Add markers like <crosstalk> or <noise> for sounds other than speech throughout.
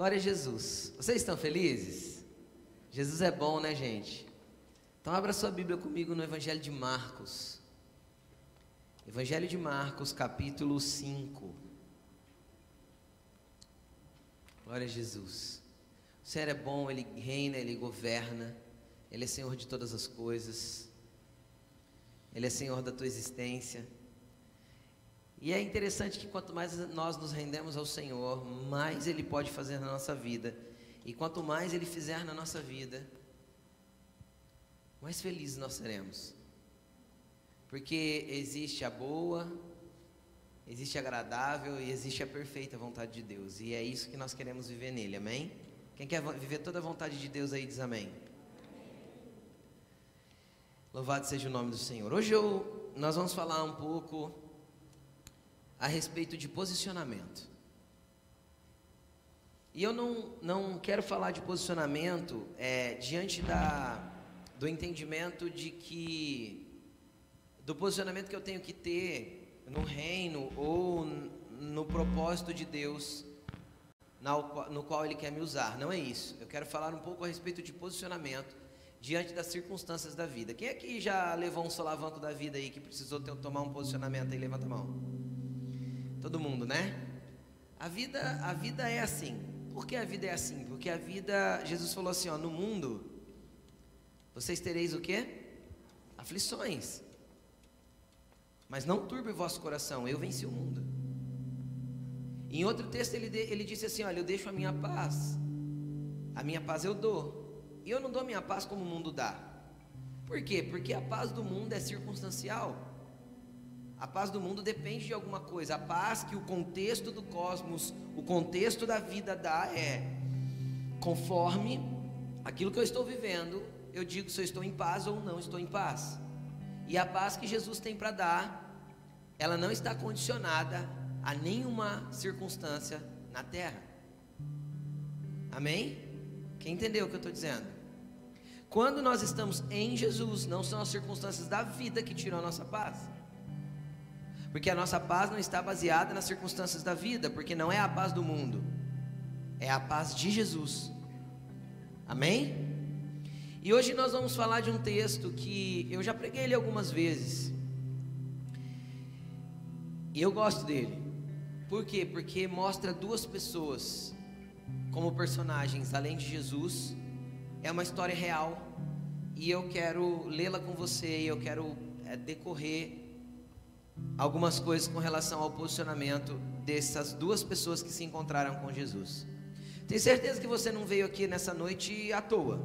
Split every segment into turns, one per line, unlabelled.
Glória a Jesus. Vocês estão felizes? Jesus é bom, né, gente? Então abra sua Bíblia comigo no Evangelho de Marcos. Evangelho de Marcos, capítulo 5. Glória a Jesus. O Senhor é bom, Ele reina, Ele governa, Ele é Senhor de todas as coisas, Ele é Senhor da tua existência. E é interessante que quanto mais nós nos rendemos ao Senhor, mais Ele pode fazer na nossa vida. E quanto mais Ele fizer na nossa vida, mais felizes nós seremos. Porque existe a boa, existe a agradável e existe a perfeita vontade de Deus. E é isso que nós queremos viver nele, amém? Quem quer viver toda a vontade de Deus aí diz amém. Louvado seja o nome do Senhor. Hoje eu, nós vamos falar um pouco a respeito de posicionamento. E eu não, não quero falar de posicionamento é, diante da, do entendimento de que, do posicionamento que eu tenho que ter no reino ou no propósito de Deus no qual Ele quer me usar. Não é isso. Eu quero falar um pouco a respeito de posicionamento diante das circunstâncias da vida. Quem aqui já levou um solavanco da vida aí que precisou ter, tomar um posicionamento aí? Levanta a mão. Todo mundo, né? A vida, a vida é assim. Por que a vida é assim? Porque a vida, Jesus falou assim, ó, no mundo vocês tereis o quê? Aflições. Mas não turbe o vosso coração, eu venci o mundo. Em outro texto ele, ele disse assim: Olha, eu deixo a minha paz, a minha paz eu dou, e eu não dou minha paz como o mundo dá. Por quê? Porque a paz do mundo é circunstancial. A paz do mundo depende de alguma coisa. A paz que o contexto do cosmos, o contexto da vida dá é conforme aquilo que eu estou vivendo, eu digo se eu estou em paz ou não estou em paz. E a paz que Jesus tem para dar, ela não está condicionada a nenhuma circunstância na terra. Amém? Quem entendeu o que eu estou dizendo? Quando nós estamos em Jesus, não são as circunstâncias da vida que tiram a nossa paz. Porque a nossa paz não está baseada nas circunstâncias da vida, porque não é a paz do mundo, é a paz de Jesus. Amém? E hoje nós vamos falar de um texto que eu já preguei ele algumas vezes. E eu gosto dele. Por quê? Porque mostra duas pessoas como personagens, além de Jesus. É uma história real. E eu quero lê-la com você, e eu quero é, decorrer algumas coisas com relação ao posicionamento dessas duas pessoas que se encontraram com Jesus. Tenho certeza que você não veio aqui nessa noite à toa.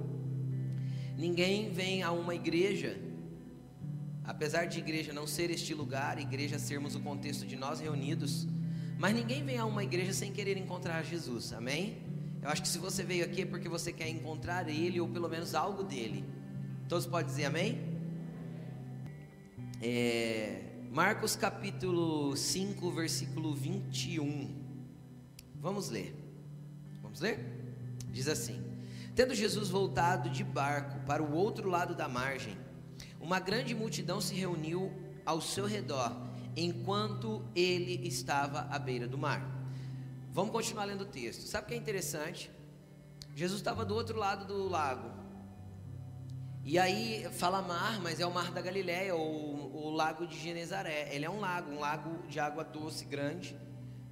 Ninguém vem a uma igreja, apesar de igreja não ser este lugar, igreja sermos o contexto de nós reunidos, mas ninguém vem a uma igreja sem querer encontrar Jesus, amém? Eu acho que se você veio aqui é porque você quer encontrar Ele ou pelo menos algo dele. Todos podem dizer amém? É, Marcos capítulo 5, versículo 21. Vamos ler. Vamos ler? Diz assim: Tendo Jesus voltado de barco para o outro lado da margem, uma grande multidão se reuniu ao seu redor, enquanto ele estava à beira do mar. Vamos continuar lendo o texto. Sabe o que é interessante? Jesus estava do outro lado do lago, e aí fala mar, mas é o mar da Galileia, ou o lago de Genezaré. Ele é um lago, um lago de água doce grande,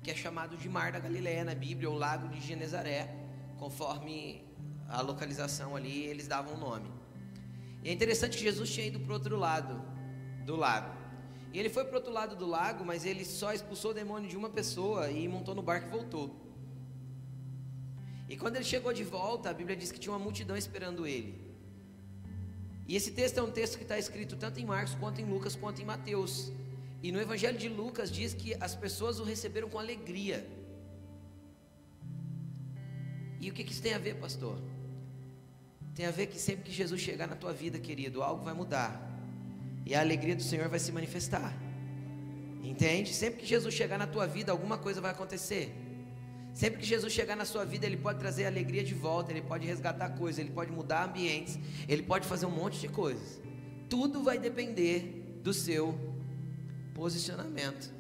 que é chamado de mar da Galileia na Bíblia, ou lago de Genezaré, conforme a localização ali, eles davam o nome. E é interessante que Jesus tinha ido para o outro lado do lago. E ele foi para o outro lado do lago, mas ele só expulsou o demônio de uma pessoa e montou no barco e voltou. E quando ele chegou de volta, a Bíblia diz que tinha uma multidão esperando ele. E esse texto é um texto que está escrito tanto em Marcos, quanto em Lucas, quanto em Mateus. E no Evangelho de Lucas diz que as pessoas o receberam com alegria. E o que, que isso tem a ver, pastor? Tem a ver que sempre que Jesus chegar na tua vida, querido, algo vai mudar. E a alegria do Senhor vai se manifestar. Entende? Sempre que Jesus chegar na tua vida, alguma coisa vai acontecer. Sempre que Jesus chegar na sua vida, Ele pode trazer alegria de volta, Ele pode resgatar coisas, Ele pode mudar ambientes, Ele pode fazer um monte de coisas. Tudo vai depender do seu posicionamento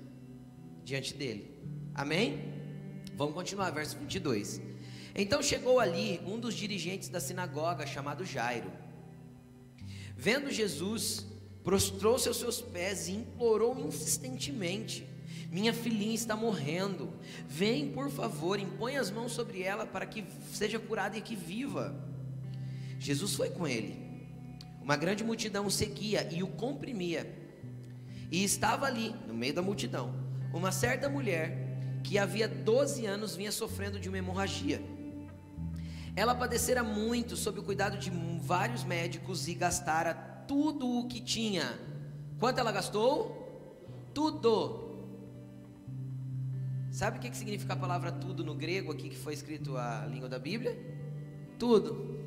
diante dele. Amém? Vamos continuar, verso 22. Então chegou ali um dos dirigentes da sinagoga, chamado Jairo. Vendo Jesus, prostrou-se aos seus pés e implorou insistentemente: Minha filhinha está morrendo. Vem, por favor, impõe as mãos sobre ela para que seja curada e que viva. Jesus foi com ele. Uma grande multidão o seguia e o comprimia. E estava ali, no meio da multidão, uma certa mulher que havia 12 anos vinha sofrendo de uma hemorragia. Ela padecera muito sob o cuidado de vários médicos e gastara tudo o que tinha. Quanto ela gastou? Tudo. Sabe o que significa a palavra tudo no grego aqui que foi escrito a língua da Bíblia? Tudo.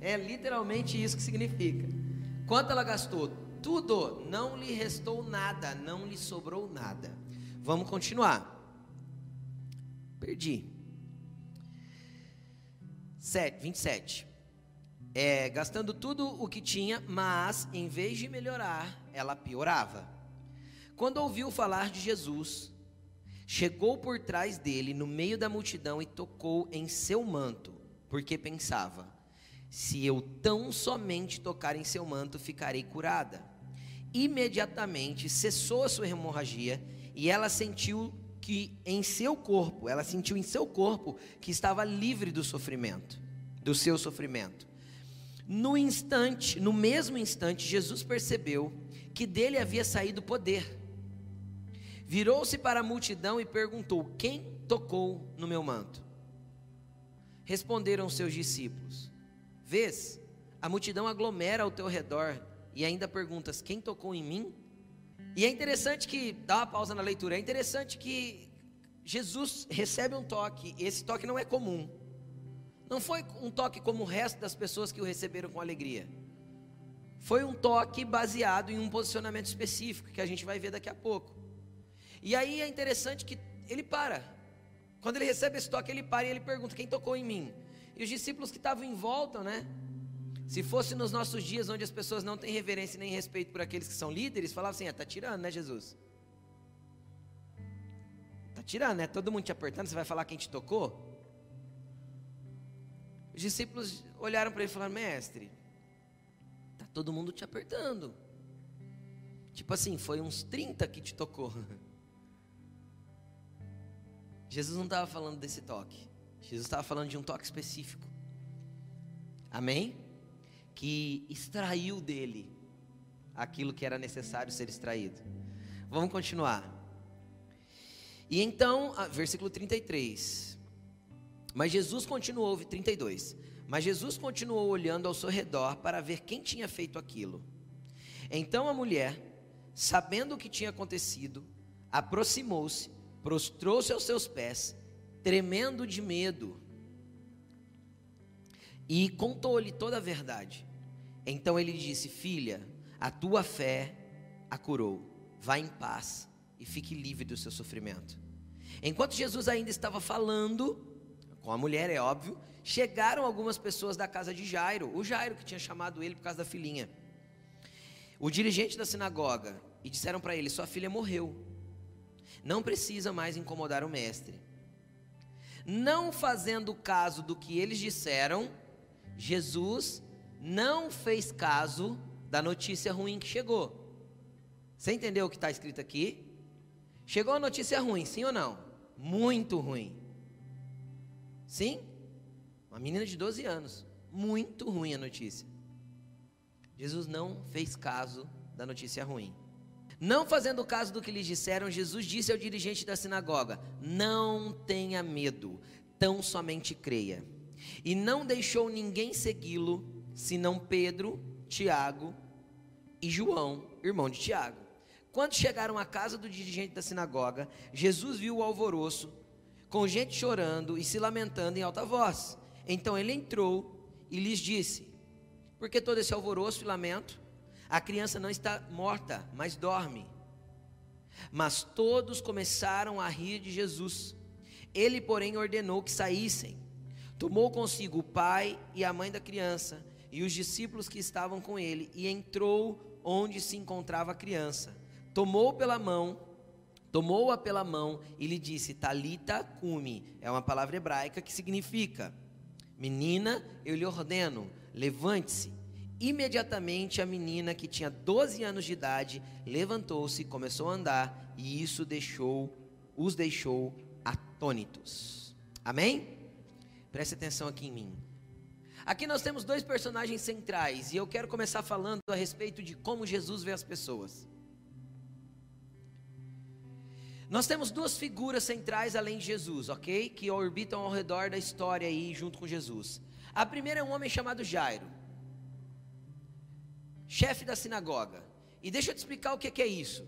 É literalmente isso que significa. Quanto ela gastou? Tudo. Não lhe restou nada, não lhe sobrou nada. Vamos continuar. Perdi. 7, 27. É, gastando tudo o que tinha, mas em vez de melhorar, ela piorava. Quando ouviu falar de Jesus, chegou por trás dele, no meio da multidão, e tocou em seu manto, porque pensava: se eu tão somente tocar em seu manto, ficarei curada. Imediatamente cessou a sua hemorragia e ela sentiu que em seu corpo, ela sentiu em seu corpo que estava livre do sofrimento, do seu sofrimento. No instante, no mesmo instante, Jesus percebeu que dele havia saído poder. Virou-se para a multidão e perguntou: Quem tocou no meu manto? Responderam seus discípulos: Vês, a multidão aglomera ao teu redor e ainda perguntas: Quem tocou em mim? E é interessante que, dá uma pausa na leitura, é interessante que Jesus recebe um toque, esse toque não é comum. Não foi um toque como o resto das pessoas que o receberam com alegria. Foi um toque baseado em um posicionamento específico, que a gente vai ver daqui a pouco. E aí é interessante que ele para. Quando ele recebe esse toque, ele para e ele pergunta: Quem tocou em mim? E os discípulos que estavam em volta, né? Se fosse nos nossos dias onde as pessoas não têm reverência nem respeito por aqueles que são líderes, falavam assim: ah, tá tirando, né, Jesus? Tá tirando, né? Todo mundo te apertando, você vai falar quem te tocou? Os discípulos olharam para ele e falaram: Mestre, tá todo mundo te apertando. Tipo assim, foi uns 30 que te tocou. <laughs> Jesus não estava falando desse toque. Jesus estava falando de um toque específico. Amém? que extraiu dele aquilo que era necessário ser extraído. Vamos continuar. E então, versículo 33. Mas Jesus continuou, 32. Mas Jesus continuou olhando ao seu redor para ver quem tinha feito aquilo. Então a mulher, sabendo o que tinha acontecido, aproximou-se, prostrou-se aos seus pés, tremendo de medo e contou-lhe toda a verdade. Então ele disse: Filha, a tua fé a curou. Vá em paz e fique livre do seu sofrimento. Enquanto Jesus ainda estava falando com a mulher, é óbvio, chegaram algumas pessoas da casa de Jairo, o Jairo que tinha chamado ele por causa da filhinha. O dirigente da sinagoga, e disseram para ele: Sua filha morreu. Não precisa mais incomodar o mestre. Não fazendo caso do que eles disseram, Jesus não fez caso da notícia ruim que chegou. Você entendeu o que está escrito aqui? Chegou a notícia ruim, sim ou não? Muito ruim. Sim? Uma menina de 12 anos. Muito ruim a notícia. Jesus não fez caso da notícia ruim. Não fazendo caso do que lhes disseram, Jesus disse ao dirigente da sinagoga: Não tenha medo, tão somente creia e não deixou ninguém segui-lo, senão Pedro, Tiago e João, irmão de Tiago. Quando chegaram à casa do dirigente da sinagoga, Jesus viu o alvoroço, com gente chorando e se lamentando em alta voz. Então ele entrou e lhes disse: Por que todo esse alvoroço e lamento? A criança não está morta, mas dorme. Mas todos começaram a rir de Jesus. Ele, porém, ordenou que saíssem. Tomou consigo o pai e a mãe da criança e os discípulos que estavam com ele e entrou onde se encontrava a criança. Tomou pela mão, tomou-a pela mão e lhe disse: Talita cumi. É uma palavra hebraica que significa: Menina, eu lhe ordeno, levante-se. Imediatamente a menina, que tinha 12 anos de idade, levantou-se, começou a andar, e isso deixou, os deixou atônitos. Amém? Preste atenção aqui em mim. Aqui nós temos dois personagens centrais, e eu quero começar falando a respeito de como Jesus vê as pessoas. Nós temos duas figuras centrais além de Jesus, ok? Que orbitam ao redor da história aí junto com Jesus. A primeira é um homem chamado Jairo, chefe da sinagoga. E deixa eu te explicar o que, que é isso.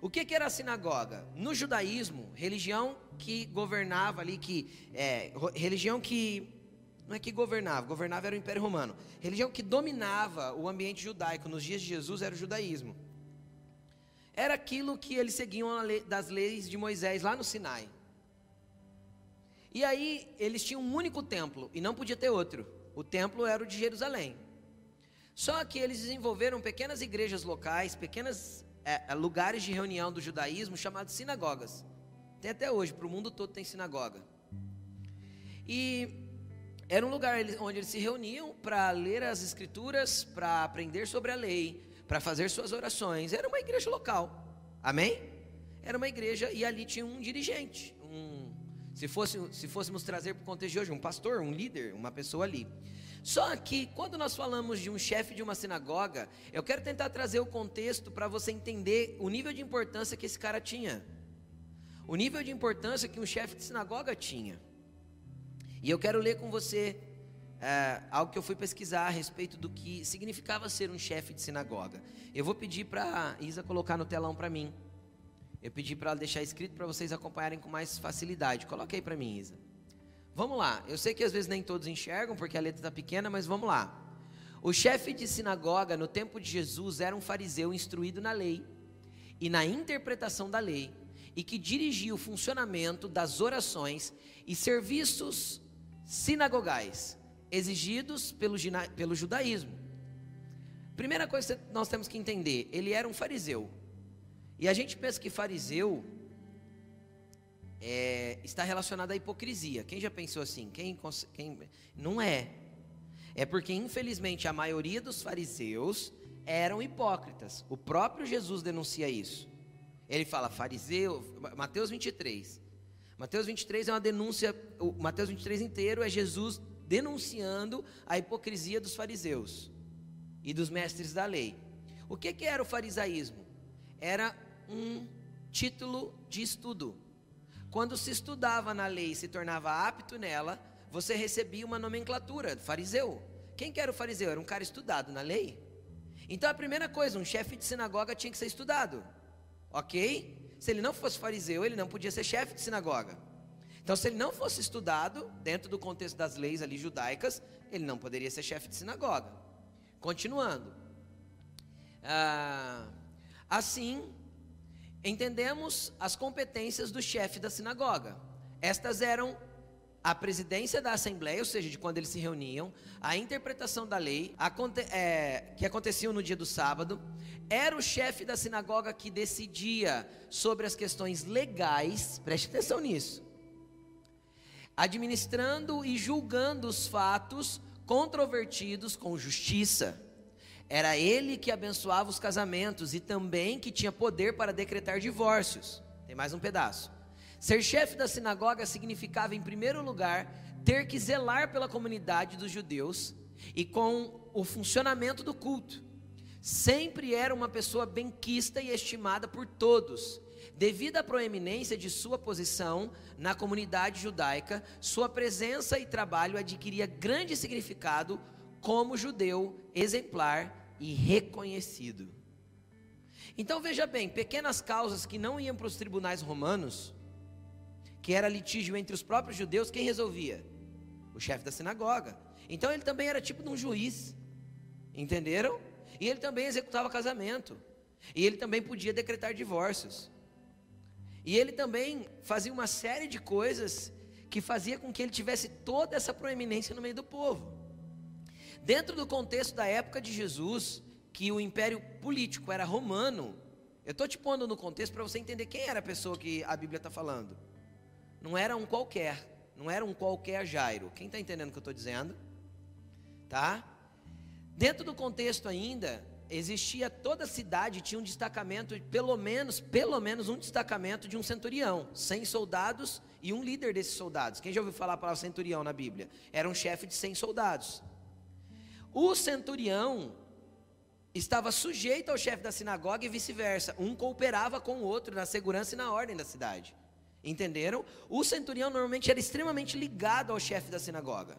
O que, que era a sinagoga? No judaísmo, religião que governava ali, que é, religião que não é que governava, governava era o Império Romano. Religião que dominava o ambiente judaico nos dias de Jesus era o judaísmo era aquilo que eles seguiam das leis de Moisés lá no Sinai. E aí eles tinham um único templo e não podia ter outro. O templo era o de Jerusalém. Só que eles desenvolveram pequenas igrejas locais, pequenos é, é, lugares de reunião do judaísmo chamados sinagogas. Tem até hoje, para o mundo todo tem sinagoga. E era um lugar onde eles se reuniam para ler as escrituras, para aprender sobre a lei, para fazer suas orações. Era uma igreja local. Amém? Era uma igreja e ali tinha um dirigente, um se, fosse, se fôssemos trazer para o contexto de hoje, um pastor, um líder, uma pessoa ali. Só que quando nós falamos de um chefe de uma sinagoga, eu quero tentar trazer o contexto para você entender o nível de importância que esse cara tinha. O nível de importância que um chefe de sinagoga tinha. E eu quero ler com você é, algo que eu fui pesquisar a respeito do que significava ser um chefe de sinagoga. Eu vou pedir para Isa colocar no telão para mim. Eu pedi para ela deixar escrito para vocês acompanharem com mais facilidade. Coloque aí para mim, Isa. Vamos lá. Eu sei que às vezes nem todos enxergam porque a letra está pequena, mas vamos lá. O chefe de sinagoga no tempo de Jesus era um fariseu instruído na lei e na interpretação da lei e que dirigia o funcionamento das orações e serviços sinagogais exigidos pelo, pelo judaísmo. Primeira coisa que nós temos que entender: ele era um fariseu. E a gente pensa que fariseu é, está relacionado à hipocrisia. Quem já pensou assim? Quem, quem, não é. É porque, infelizmente, a maioria dos fariseus eram hipócritas. O próprio Jesus denuncia isso. Ele fala, fariseu, Mateus 23. Mateus 23 é uma denúncia, o Mateus 23 inteiro é Jesus denunciando a hipocrisia dos fariseus e dos mestres da lei. O que, que era o farisaísmo? Era um título de estudo. Quando se estudava na lei e se tornava apto nela, você recebia uma nomenclatura, fariseu. Quem que era o fariseu? Era um cara estudado na lei. Então a primeira coisa, um chefe de sinagoga tinha que ser estudado. Ok? Se ele não fosse fariseu, ele não podia ser chefe de sinagoga. Então, se ele não fosse estudado dentro do contexto das leis ali judaicas, ele não poderia ser chefe de sinagoga. Continuando. Ah, assim, entendemos as competências do chefe da sinagoga. Estas eram a presidência da assembleia, ou seja, de quando eles se reuniam, a interpretação da lei, é, que aconteciam no dia do sábado, era o chefe da sinagoga que decidia sobre as questões legais, preste atenção nisso, administrando e julgando os fatos controvertidos com justiça. Era ele que abençoava os casamentos e também que tinha poder para decretar divórcios. Tem mais um pedaço. Ser chefe da sinagoga significava, em primeiro lugar, ter que zelar pela comunidade dos judeus e com o funcionamento do culto. Sempre era uma pessoa benquista e estimada por todos Devido à proeminência de sua posição na comunidade judaica, sua presença e trabalho adquiria grande significado como judeu exemplar e reconhecido. Então veja bem, pequenas causas que não iam para os tribunais romanos, que era litígio entre os próprios judeus, quem resolvia? O chefe da sinagoga. Então ele também era tipo de um juiz, entenderam? E ele também executava casamento, e ele também podia decretar divórcios. E ele também fazia uma série de coisas que fazia com que ele tivesse toda essa proeminência no meio do povo. Dentro do contexto da época de Jesus, que o império político era romano, Eu estou te pondo no contexto para você entender quem era a pessoa que a Bíblia está falando. Não era um qualquer, não era um qualquer Jairo. Quem está entendendo o que eu estou dizendo? Tá? Dentro do contexto ainda, existia toda a cidade tinha um destacamento, pelo menos, pelo menos um destacamento de um centurião, 100 soldados e um líder desses soldados. Quem já ouviu falar a palavra centurião na Bíblia? Era um chefe de 100 soldados. O centurião estava sujeito ao chefe da sinagoga e vice-versa. Um cooperava com o outro na segurança e na ordem da cidade. Entenderam? O centurião normalmente era extremamente ligado ao chefe da sinagoga.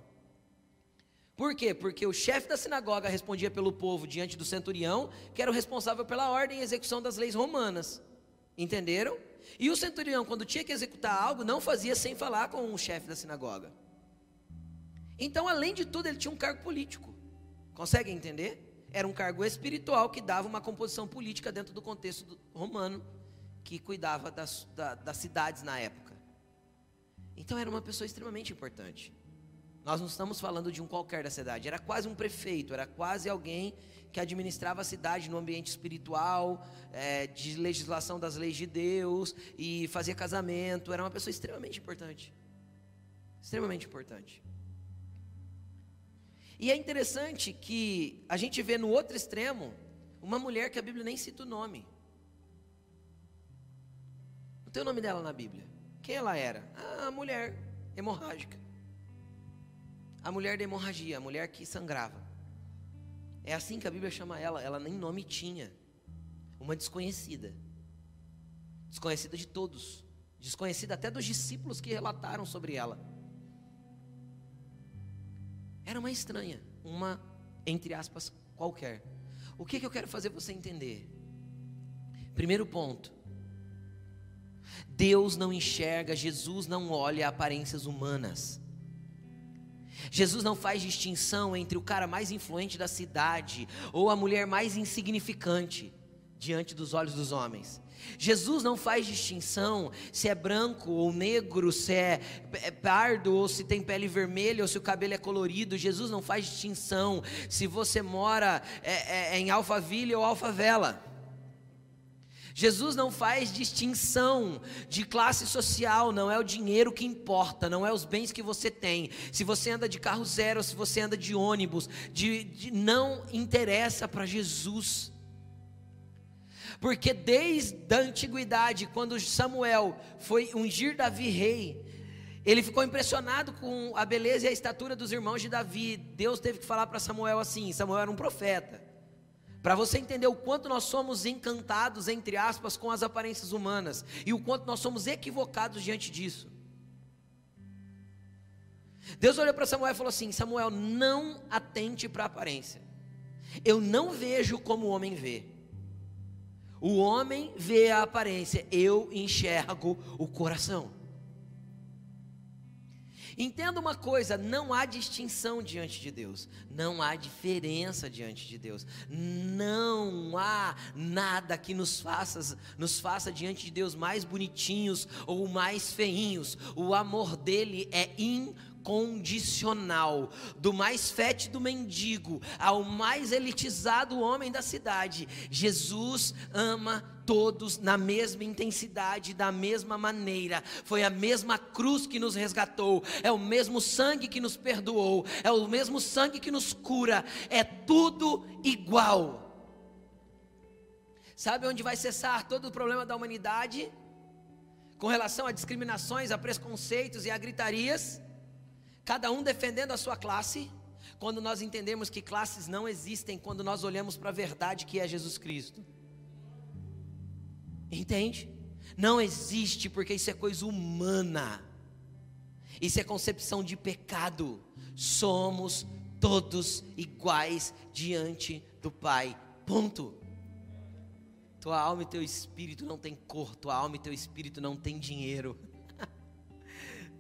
Por quê? Porque o chefe da sinagoga respondia pelo povo diante do centurião, que era o responsável pela ordem e execução das leis romanas. Entenderam? E o centurião, quando tinha que executar algo, não fazia sem falar com o chefe da sinagoga. Então, além de tudo, ele tinha um cargo político. Conseguem entender? Era um cargo espiritual que dava uma composição política dentro do contexto romano, que cuidava das, da, das cidades na época. Então, era uma pessoa extremamente importante. Nós não estamos falando de um qualquer da cidade, era quase um prefeito, era quase alguém que administrava a cidade no ambiente espiritual, é, de legislação das leis de Deus e fazia casamento. Era uma pessoa extremamente importante. Extremamente importante. E é interessante que a gente vê no outro extremo uma mulher que a Bíblia nem cita o nome. Não tem o nome dela na Bíblia. Quem ela era? A mulher hemorrágica. A mulher da hemorragia, a mulher que sangrava. É assim que a Bíblia chama ela, ela nem nome tinha. Uma desconhecida. Desconhecida de todos. Desconhecida até dos discípulos que relataram sobre ela. Era uma estranha, uma, entre aspas, qualquer. O que, que eu quero fazer você entender? Primeiro ponto. Deus não enxerga, Jesus não olha aparências humanas. Jesus não faz distinção entre o cara mais influente da cidade ou a mulher mais insignificante diante dos olhos dos homens. Jesus não faz distinção se é branco ou negro, se é, é pardo ou se tem pele vermelha ou se o cabelo é colorido. Jesus não faz distinção se você mora é, é, em Alphaville ou Alfavela. Jesus não faz distinção de classe social, não é o dinheiro que importa, não é os bens que você tem. Se você anda de carro zero, se você anda de ônibus, de, de não interessa para Jesus. Porque desde a antiguidade, quando Samuel foi ungir Davi rei, ele ficou impressionado com a beleza e a estatura dos irmãos de Davi. Deus teve que falar para Samuel assim: Samuel era um profeta. Para você entender o quanto nós somos encantados, entre aspas, com as aparências humanas e o quanto nós somos equivocados diante disso. Deus olhou para Samuel e falou assim: Samuel, não atente para a aparência. Eu não vejo como o homem vê. O homem vê a aparência, eu enxergo o coração. Entenda uma coisa: não há distinção diante de Deus, não há diferença diante de Deus, não há nada que nos faça, nos faça diante de Deus mais bonitinhos ou mais feinhos. O amor dele é incondicional, do mais fétido mendigo ao mais elitizado homem da cidade. Jesus ama todos na mesma intensidade, da mesma maneira. Foi a mesma cruz que nos resgatou, é o mesmo sangue que nos perdoou, é o mesmo sangue que nos cura, é tudo igual. Sabe onde vai cessar todo o problema da humanidade? Com relação a discriminações, a preconceitos e a gritarias, cada um defendendo a sua classe, quando nós entendemos que classes não existem, quando nós olhamos para a verdade que é Jesus Cristo. Entende? Não existe, porque isso é coisa humana. Isso é concepção de pecado. Somos todos iguais diante do Pai. Ponto. Tua alma e teu espírito não tem cor, tua alma e teu espírito não tem dinheiro.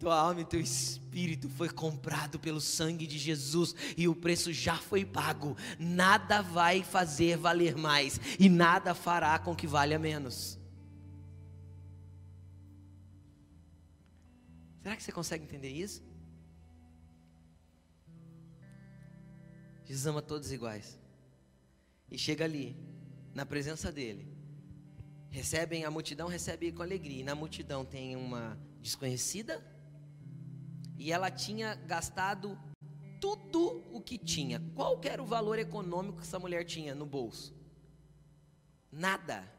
Tua alma e teu espírito foi comprado pelo sangue de Jesus e o preço já foi pago. Nada vai fazer valer mais e nada fará com que valha menos. Será que você consegue entender isso? Jesus ama todos iguais. E chega ali, na presença dele, recebem a multidão recebe com alegria. E na multidão tem uma desconhecida e ela tinha gastado tudo o que tinha. Qual que era o valor econômico que essa mulher tinha no bolso? Nada.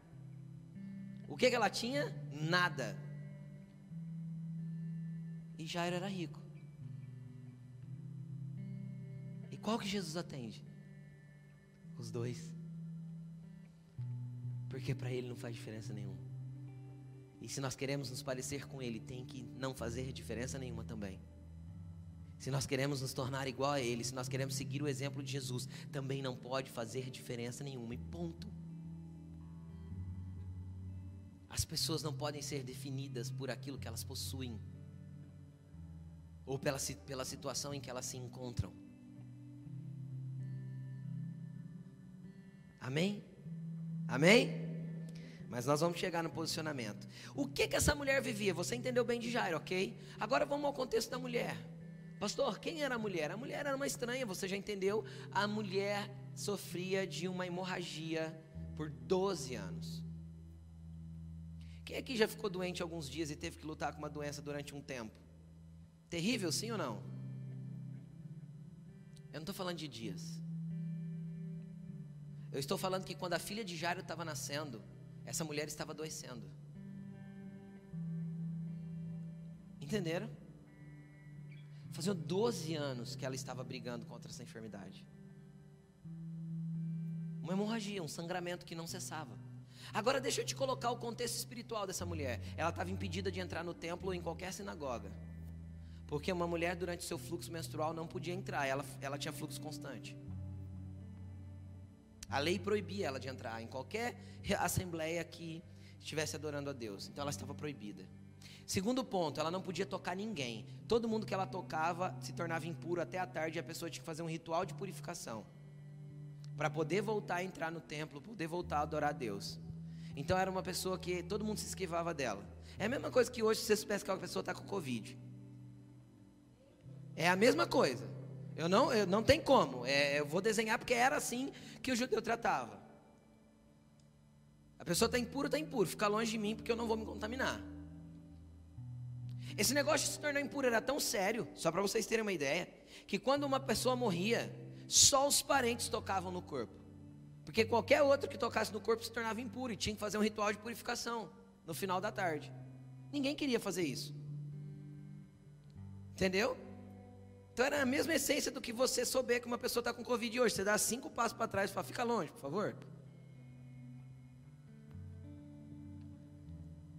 O que, que ela tinha? Nada. E Jairo era rico. E qual que Jesus atende? Os dois. Porque para ele não faz diferença nenhuma. E se nós queremos nos parecer com ele, tem que não fazer diferença nenhuma também. Se nós queremos nos tornar igual a ele, se nós queremos seguir o exemplo de Jesus, também não pode fazer diferença nenhuma. E ponto. As pessoas não podem ser definidas por aquilo que elas possuem ou pela, pela situação em que elas se encontram. Amém? Amém? Mas nós vamos chegar no posicionamento. O que que essa mulher vivia? Você entendeu bem de Jairo, ok? Agora vamos ao contexto da mulher. Pastor, quem era a mulher? A mulher era uma estranha, você já entendeu? A mulher sofria de uma hemorragia por 12 anos. Quem aqui já ficou doente alguns dias e teve que lutar com uma doença durante um tempo? Terrível, sim ou não? Eu não estou falando de dias. Eu estou falando que quando a filha de Jairo estava nascendo, essa mulher estava adoecendo. Entenderam? Faziam 12 anos que ela estava brigando contra essa enfermidade. Uma hemorragia, um sangramento que não cessava. Agora deixa eu te colocar o contexto espiritual dessa mulher. Ela estava impedida de entrar no templo ou em qualquer sinagoga. Porque uma mulher durante seu fluxo menstrual não podia entrar, ela, ela tinha fluxo constante. A lei proibia ela de entrar em qualquer assembleia que estivesse adorando a Deus. Então ela estava proibida. Segundo ponto, ela não podia tocar ninguém. Todo mundo que ela tocava se tornava impuro até a tarde e a pessoa tinha que fazer um ritual de purificação para poder voltar a entrar no templo, poder voltar a adorar a Deus. Então era uma pessoa que todo mundo se esquivava dela. É a mesma coisa que hoje você soubesse que a pessoa está com Covid. É a mesma coisa. Eu não, eu não tem como. É, eu vou desenhar porque era assim que o judeu tratava. A pessoa está impura, está impuro. Fica longe de mim porque eu não vou me contaminar. Esse negócio de se tornar impuro era tão sério, só para vocês terem uma ideia, que quando uma pessoa morria, só os parentes tocavam no corpo. Porque qualquer outro que tocasse no corpo se tornava impuro e tinha que fazer um ritual de purificação no final da tarde. Ninguém queria fazer isso. Entendeu? Então era a mesma essência do que você souber que uma pessoa está com Covid hoje. Você dá cinco passos para trás e fala, fica longe, por favor.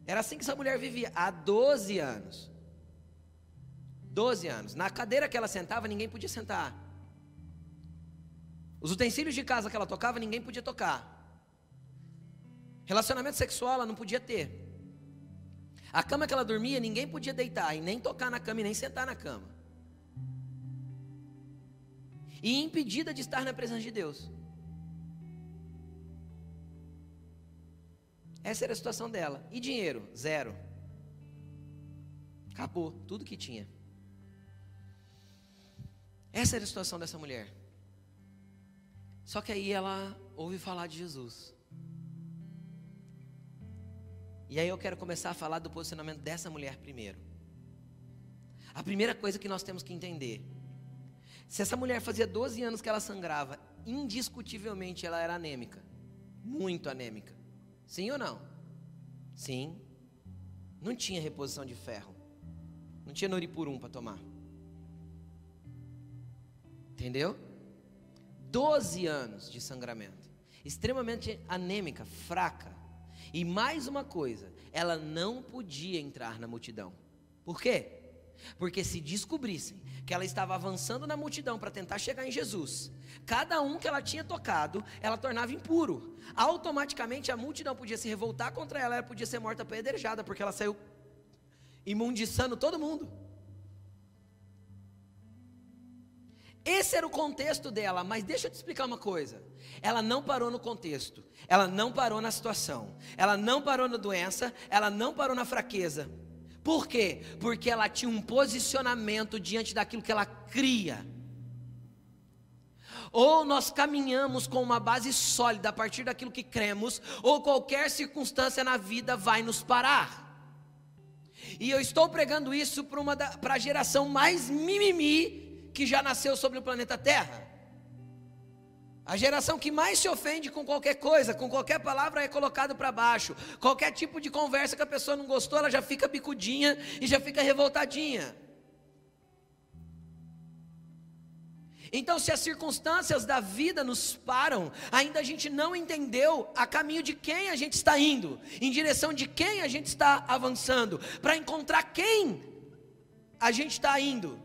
Era assim que essa mulher vivia há 12 anos. 12 anos. Na cadeira que ela sentava, ninguém podia sentar. Os utensílios de casa que ela tocava, ninguém podia tocar. Relacionamento sexual ela não podia ter. A cama que ela dormia, ninguém podia deitar, e nem tocar na cama, e nem sentar na cama. E impedida de estar na presença de Deus. Essa era a situação dela. E dinheiro? Zero. Acabou tudo que tinha. Essa era a situação dessa mulher. Só que aí ela ouve falar de Jesus. E aí eu quero começar a falar do posicionamento dessa mulher primeiro. A primeira coisa que nós temos que entender se essa mulher fazia 12 anos que ela sangrava, indiscutivelmente ela era anêmica. Muito anêmica. Sim ou não? Sim. Não tinha reposição de ferro. Não tinha noripurum para tomar. Entendeu? 12 anos de sangramento. Extremamente anêmica, fraca. E mais uma coisa, ela não podia entrar na multidão. Por quê? Porque se descobrissem que ela estava avançando na multidão para tentar chegar em Jesus, cada um que ela tinha tocado, ela tornava impuro. Automaticamente a multidão podia se revoltar contra ela, ela podia ser morta apedrejada, porque ela saiu imundiçando todo mundo. Esse era o contexto dela, mas deixa eu te explicar uma coisa. Ela não parou no contexto, ela não parou na situação, ela não parou na doença, ela não parou na fraqueza. Por quê? Porque ela tinha um posicionamento diante daquilo que ela cria. ou nós caminhamos com uma base sólida a partir daquilo que cremos, ou qualquer circunstância na vida vai nos parar. E eu estou pregando isso para a geração mais mimimi que já nasceu sobre o planeta Terra. A geração que mais se ofende com qualquer coisa, com qualquer palavra é colocado para baixo. Qualquer tipo de conversa que a pessoa não gostou, ela já fica bicudinha e já fica revoltadinha. Então, se as circunstâncias da vida nos param, ainda a gente não entendeu a caminho de quem a gente está indo, em direção de quem a gente está avançando, para encontrar quem a gente está indo.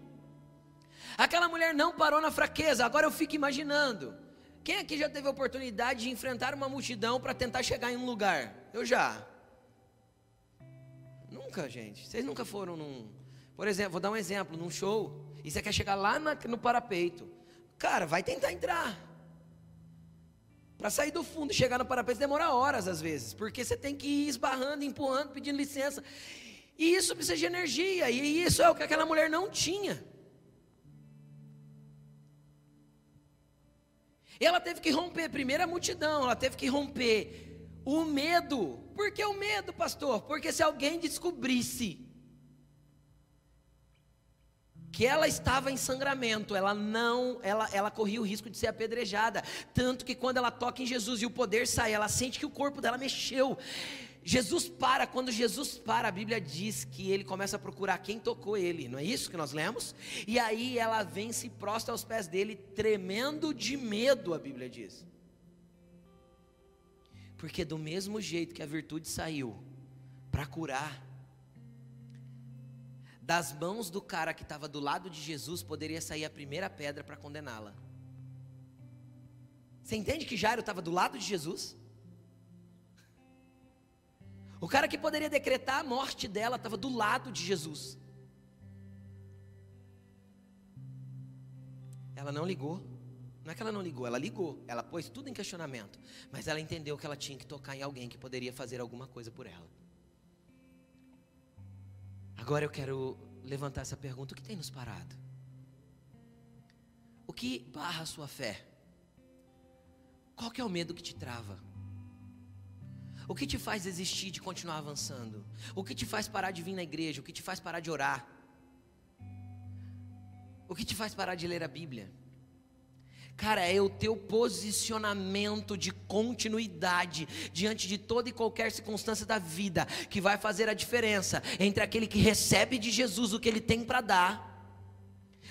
Aquela mulher não parou na fraqueza, agora eu fico imaginando. Quem aqui já teve a oportunidade de enfrentar uma multidão para tentar chegar em um lugar? Eu já. Nunca, gente. Vocês nunca foram num. Por exemplo, vou dar um exemplo, num show, e você quer chegar lá na, no parapeito. Cara, vai tentar entrar. Para sair do fundo e chegar no parapeito demora horas às vezes, porque você tem que ir esbarrando, empurrando, pedindo licença. E isso precisa de energia, e isso é o que aquela mulher não tinha. Ela teve que romper, primeiro a multidão, ela teve que romper o medo. Por que o medo, pastor? Porque se alguém descobrisse que ela estava em sangramento, ela não, ela, ela corria o risco de ser apedrejada, tanto que quando ela toca em Jesus e o poder sai, ela sente que o corpo dela mexeu. Jesus para, quando Jesus para, a Bíblia diz que ele começa a procurar quem tocou ele, não é isso que nós lemos? E aí ela vem se prostra aos pés dele, tremendo de medo, a Bíblia diz. Porque do mesmo jeito que a virtude saiu para curar, das mãos do cara que estava do lado de Jesus poderia sair a primeira pedra para condená-la. Você entende que Jairo estava do lado de Jesus? O cara que poderia decretar a morte dela estava do lado de Jesus. Ela não ligou. Não é que ela não ligou, ela ligou. Ela pôs tudo em questionamento. Mas ela entendeu que ela tinha que tocar em alguém que poderia fazer alguma coisa por ela. Agora eu quero levantar essa pergunta: o que tem nos parado? O que barra a sua fé? Qual que é o medo que te trava? O que te faz desistir de continuar avançando? O que te faz parar de vir na igreja? O que te faz parar de orar? O que te faz parar de ler a Bíblia? Cara, é o teu posicionamento de continuidade diante de toda e qualquer circunstância da vida que vai fazer a diferença entre aquele que recebe de Jesus o que ele tem para dar,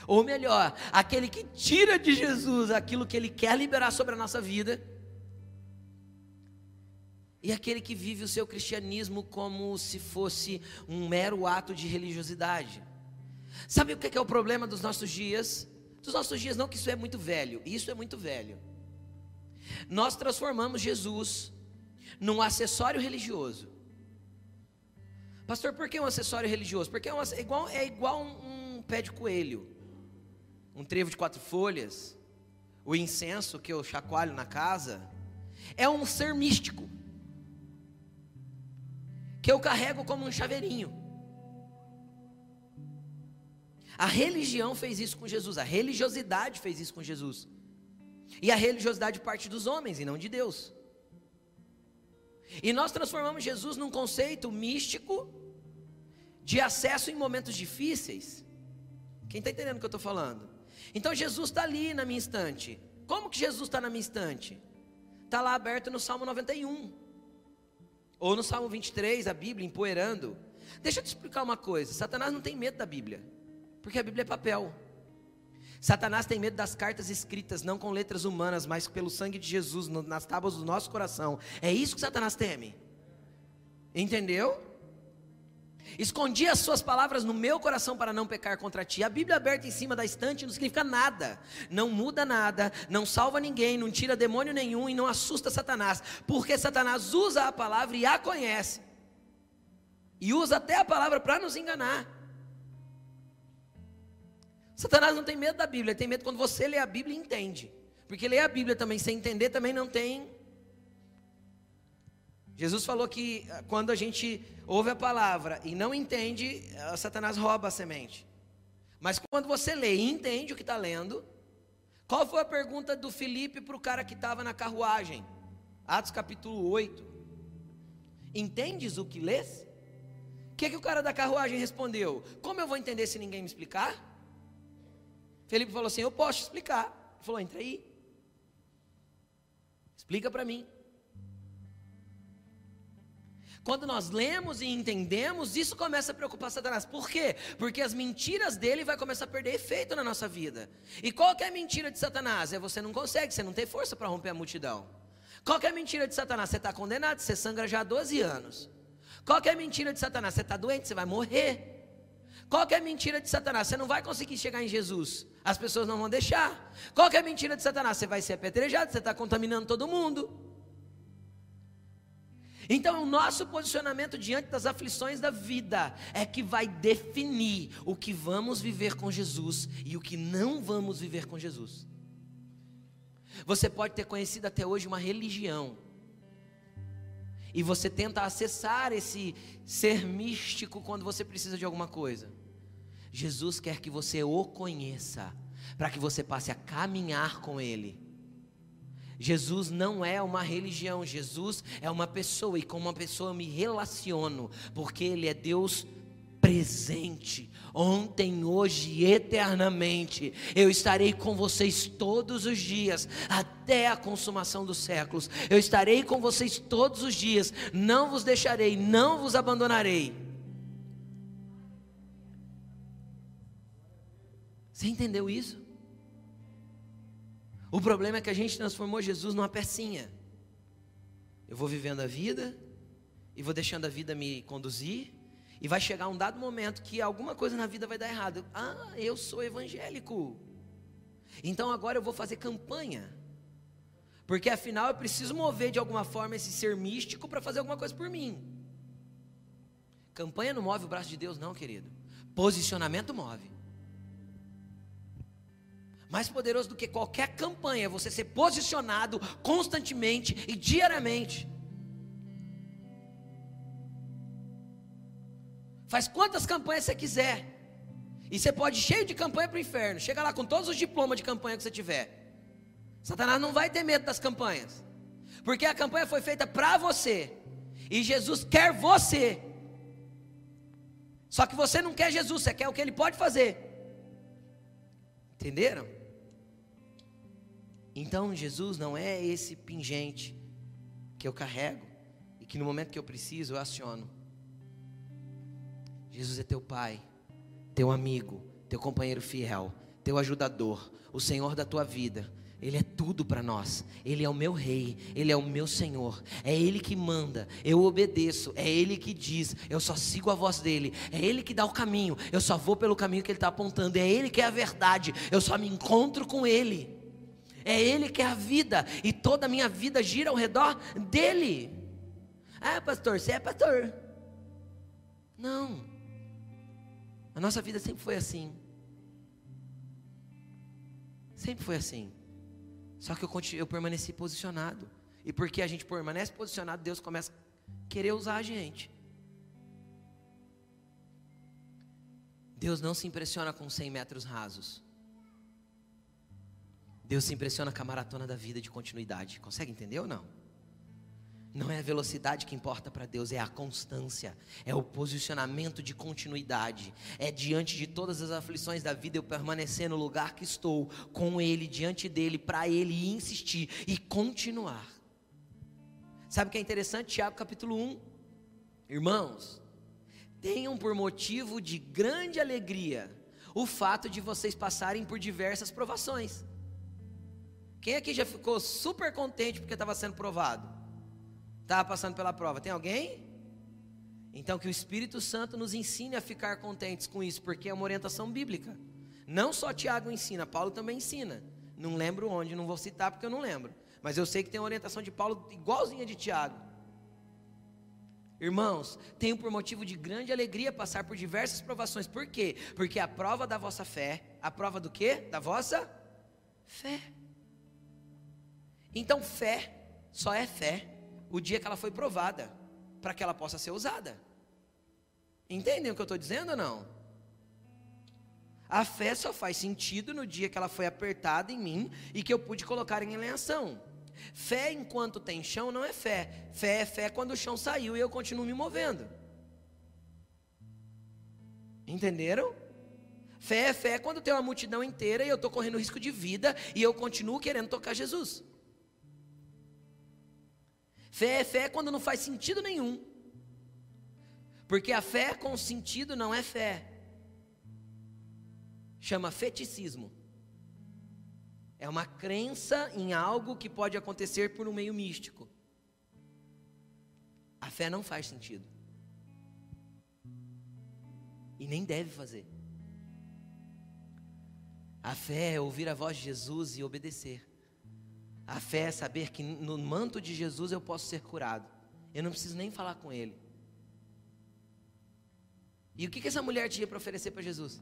ou melhor, aquele que tira de Jesus aquilo que ele quer liberar sobre a nossa vida e aquele que vive o seu cristianismo como se fosse um mero ato de religiosidade. Sabe o que é o problema dos nossos dias? Dos nossos dias, não que isso é muito velho, isso é muito velho. Nós transformamos Jesus num acessório religioso. Pastor, por que um acessório religioso? Porque é, um, é igual, é igual um, um pé de coelho, um trevo de quatro folhas, o incenso que eu chacoalho na casa. É um ser místico que eu carrego como um chaveirinho. A religião fez isso com Jesus, a religiosidade fez isso com Jesus. E a religiosidade parte dos homens e não de Deus. E nós transformamos Jesus num conceito místico de acesso em momentos difíceis. Quem está entendendo o que eu estou falando? Então Jesus está ali na minha estante. Como que Jesus está na minha estante? Está lá aberto no Salmo 91. Ou no Salmo 23, a Bíblia empoeirando. Deixa eu te explicar uma coisa: Satanás não tem medo da Bíblia, porque a Bíblia é papel. Satanás tem medo das cartas escritas, não com letras humanas, mas pelo sangue de Jesus nas tábuas do nosso coração. É isso que Satanás teme. Entendeu? Escondi as suas palavras no meu coração para não pecar contra ti. A Bíblia aberta em cima da estante não significa nada, não muda nada, não salva ninguém, não tira demônio nenhum e não assusta Satanás, porque Satanás usa a palavra e a conhece, e usa até a palavra para nos enganar. Satanás não tem medo da Bíblia, ele tem medo quando você lê a Bíblia e entende, porque ler a Bíblia também sem entender também não tem Jesus falou que ah, quando a gente ouve a palavra e não entende, ah, Satanás rouba a semente. Mas quando você lê e entende o que está lendo, Qual foi a pergunta do Felipe para o cara que estava na carruagem? Atos capítulo 8. Entendes o que lês? O que, que o cara da carruagem respondeu? Como eu vou entender se ninguém me explicar? Felipe falou assim: Eu posso explicar. Ele falou: Entra aí. Explica para mim. Quando nós lemos e entendemos, isso começa a preocupar Satanás. Por quê? Porque as mentiras dele vai começar a perder efeito na nossa vida. E qual é a mentira de Satanás? É você não consegue, você não tem força para romper a multidão. Qual é a mentira de Satanás? Você está condenado, você sangra já há 12 anos. Qual é a mentira de Satanás? Você está doente, você vai morrer. Qual é a mentira de Satanás? Você não vai conseguir chegar em Jesus. As pessoas não vão deixar. Qual é a mentira de Satanás? Você vai ser apedrejado, você está contaminando todo mundo. Então, o nosso posicionamento diante das aflições da vida é que vai definir o que vamos viver com Jesus e o que não vamos viver com Jesus. Você pode ter conhecido até hoje uma religião, e você tenta acessar esse ser místico quando você precisa de alguma coisa. Jesus quer que você o conheça, para que você passe a caminhar com Ele. Jesus não é uma religião, Jesus é uma pessoa e com uma pessoa eu me relaciono, porque Ele é Deus presente, ontem, hoje e eternamente. Eu estarei com vocês todos os dias, até a consumação dos séculos. Eu estarei com vocês todos os dias, não vos deixarei, não vos abandonarei. Você entendeu isso? O problema é que a gente transformou Jesus numa pecinha. Eu vou vivendo a vida e vou deixando a vida me conduzir e vai chegar um dado momento que alguma coisa na vida vai dar errado. Ah, eu sou evangélico. Então agora eu vou fazer campanha. Porque afinal eu preciso mover de alguma forma esse ser místico para fazer alguma coisa por mim. Campanha não move o braço de Deus, não, querido. Posicionamento move mais poderoso do que qualquer campanha, é você ser posicionado constantemente e diariamente. Faz quantas campanhas você quiser. E você pode ir cheio de campanha para o inferno. Chega lá com todos os diplomas de campanha que você tiver. Satanás não vai ter medo das campanhas. Porque a campanha foi feita para você. E Jesus quer você. Só que você não quer Jesus, você quer o que ele pode fazer. Entenderam? Então Jesus não é esse pingente que eu carrego e que no momento que eu preciso eu aciono. Jesus é teu pai, teu amigo, teu companheiro fiel, teu ajudador, o Senhor da tua vida. Ele é tudo para nós. Ele é o meu rei, ele é o meu Senhor. É ele que manda, eu obedeço. É ele que diz, eu só sigo a voz dele. É ele que dá o caminho, eu só vou pelo caminho que ele está apontando. É ele que é a verdade, eu só me encontro com ele. É Ele que é a vida, e toda a minha vida gira ao redor dele. Ah, pastor, você é pastor. Não. A nossa vida sempre foi assim. Sempre foi assim. Só que eu, eu permaneci posicionado. E porque a gente permanece posicionado, Deus começa a querer usar a gente. Deus não se impressiona com 100 metros rasos. Deus se impressiona com a maratona da vida de continuidade. Consegue entender ou não? Não é a velocidade que importa para Deus, é a constância, é o posicionamento de continuidade. É diante de todas as aflições da vida eu permanecer no lugar que estou, com Ele, diante dEle, para Ele insistir e continuar. Sabe o que é interessante? Tiago capítulo 1. Irmãos, tenham por motivo de grande alegria o fato de vocês passarem por diversas provações quem aqui já ficou super contente porque estava sendo provado? Estava passando pela prova. Tem alguém? Então que o Espírito Santo nos ensine a ficar contentes com isso, porque é uma orientação bíblica. Não só Tiago ensina, Paulo também ensina. Não lembro onde, não vou citar porque eu não lembro. Mas eu sei que tem uma orientação de Paulo igualzinha de Tiago. Irmãos, tenho por motivo de grande alegria passar por diversas provações. Por quê? Porque a prova da vossa fé, a prova do quê? Da vossa fé. Então, fé só é fé o dia que ela foi provada, para que ela possa ser usada. Entendem o que eu estou dizendo ou não? A fé só faz sentido no dia que ela foi apertada em mim e que eu pude colocar em ação. Fé enquanto tem chão não é fé. Fé é fé quando o chão saiu e eu continuo me movendo. Entenderam? Fé é fé quando tem uma multidão inteira e eu estou correndo risco de vida e eu continuo querendo tocar Jesus. Fé é fé quando não faz sentido nenhum. Porque a fé com sentido não é fé. Chama feticismo. É uma crença em algo que pode acontecer por um meio místico. A fé não faz sentido. E nem deve fazer. A fé é ouvir a voz de Jesus e obedecer. A fé é saber que no manto de Jesus eu posso ser curado. Eu não preciso nem falar com ele. E o que, que essa mulher tinha para oferecer para Jesus?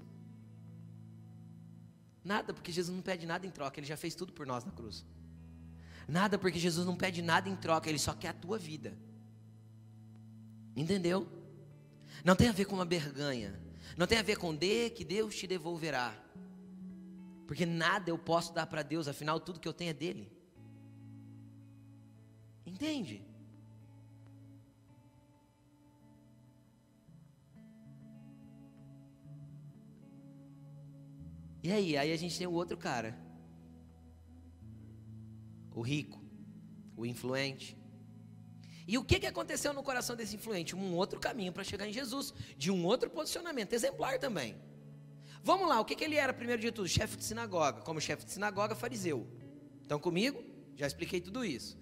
Nada, porque Jesus não pede nada em troca, ele já fez tudo por nós na cruz. Nada, porque Jesus não pede nada em troca, ele só quer a tua vida. Entendeu? Não tem a ver com uma berganha, não tem a ver com dê que Deus te devolverá. Porque nada eu posso dar para Deus, afinal tudo que eu tenho é dele. Entende? E aí, aí a gente tem o outro cara. O rico, o influente. E o que, que aconteceu no coração desse influente? Um outro caminho para chegar em Jesus, de um outro posicionamento, exemplar também. Vamos lá, o que, que ele era primeiro de tudo? Chefe de sinagoga, como chefe de sinagoga, fariseu. Estão comigo? Já expliquei tudo isso.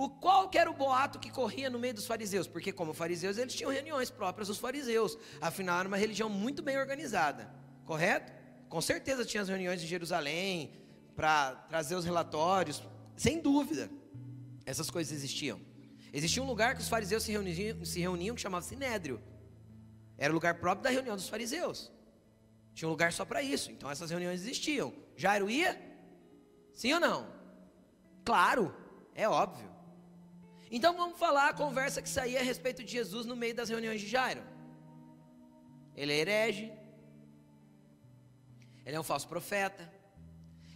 O qual que era o boato que corria no meio dos fariseus? Porque como fariseus, eles tinham reuniões próprias dos fariseus. Afinal, era uma religião muito bem organizada. Correto? Com certeza tinha as reuniões em Jerusalém para trazer os relatórios, sem dúvida. Essas coisas existiam. Existia um lugar que os fariseus se reuniam, se reuniam que chamava Sinédrio. Era o lugar próprio da reunião dos fariseus. Tinha um lugar só para isso. Então essas reuniões existiam. Jairo ia? Sim ou não? Claro, é óbvio. Então vamos falar a conversa que saía a respeito de Jesus no meio das reuniões de Jairo. Ele é herege, ele é um falso profeta.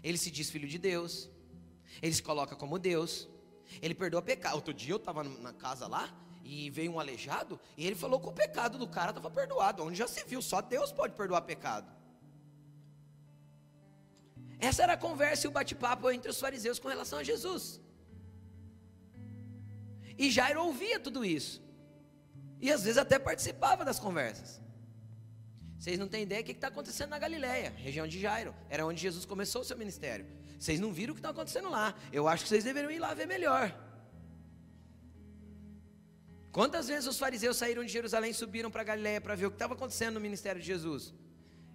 Ele se diz filho de Deus. Ele se coloca como Deus. Ele perdoa pecado. Outro dia eu estava na casa lá e veio um aleijado e ele falou que o pecado do cara estava perdoado. Onde já se viu, só Deus pode perdoar pecado. Essa era a conversa e o bate-papo entre os fariseus com relação a Jesus. E Jairo ouvia tudo isso. E às vezes até participava das conversas. Vocês não têm ideia do que está acontecendo na Galileia, região de Jairo. Era onde Jesus começou o seu ministério. Vocês não viram o que está acontecendo lá. Eu acho que vocês deveriam ir lá ver melhor. Quantas vezes os fariseus saíram de Jerusalém e subiram para Galileia para ver o que estava acontecendo no ministério de Jesus?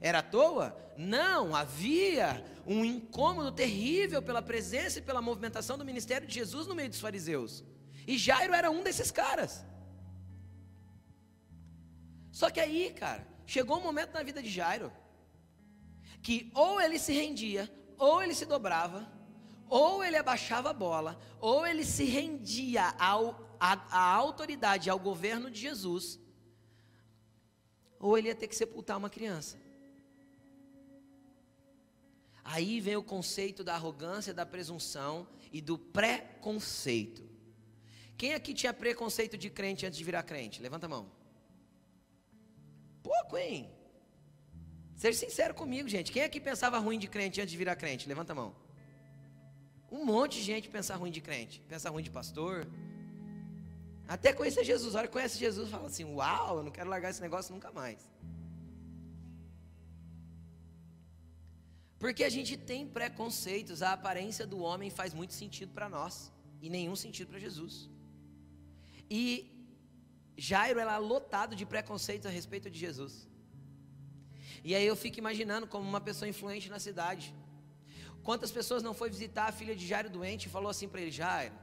Era à toa? Não, havia um incômodo terrível pela presença e pela movimentação do ministério de Jesus no meio dos fariseus. E Jairo era um desses caras. Só que aí, cara, chegou um momento na vida de Jairo que ou ele se rendia, ou ele se dobrava, ou ele abaixava a bola, ou ele se rendia ao, a, à autoridade, ao governo de Jesus, ou ele ia ter que sepultar uma criança. Aí vem o conceito da arrogância, da presunção e do preconceito. Quem aqui tinha preconceito de crente antes de virar crente? Levanta a mão. Pouco, hein? Seja sincero comigo, gente. Quem aqui pensava ruim de crente antes de virar crente? Levanta a mão. Um monte de gente pensa ruim de crente, pensa ruim de pastor. Até conhecer Jesus. A hora que conhece Jesus, fala assim: Uau, eu não quero largar esse negócio nunca mais. Porque a gente tem preconceitos, a aparência do homem faz muito sentido para nós e nenhum sentido para Jesus. E Jairo era lotado de preconceitos a respeito de Jesus. E aí eu fico imaginando como uma pessoa influente na cidade. Quantas pessoas não foi visitar a filha de Jairo doente e falou assim para ele: Jairo,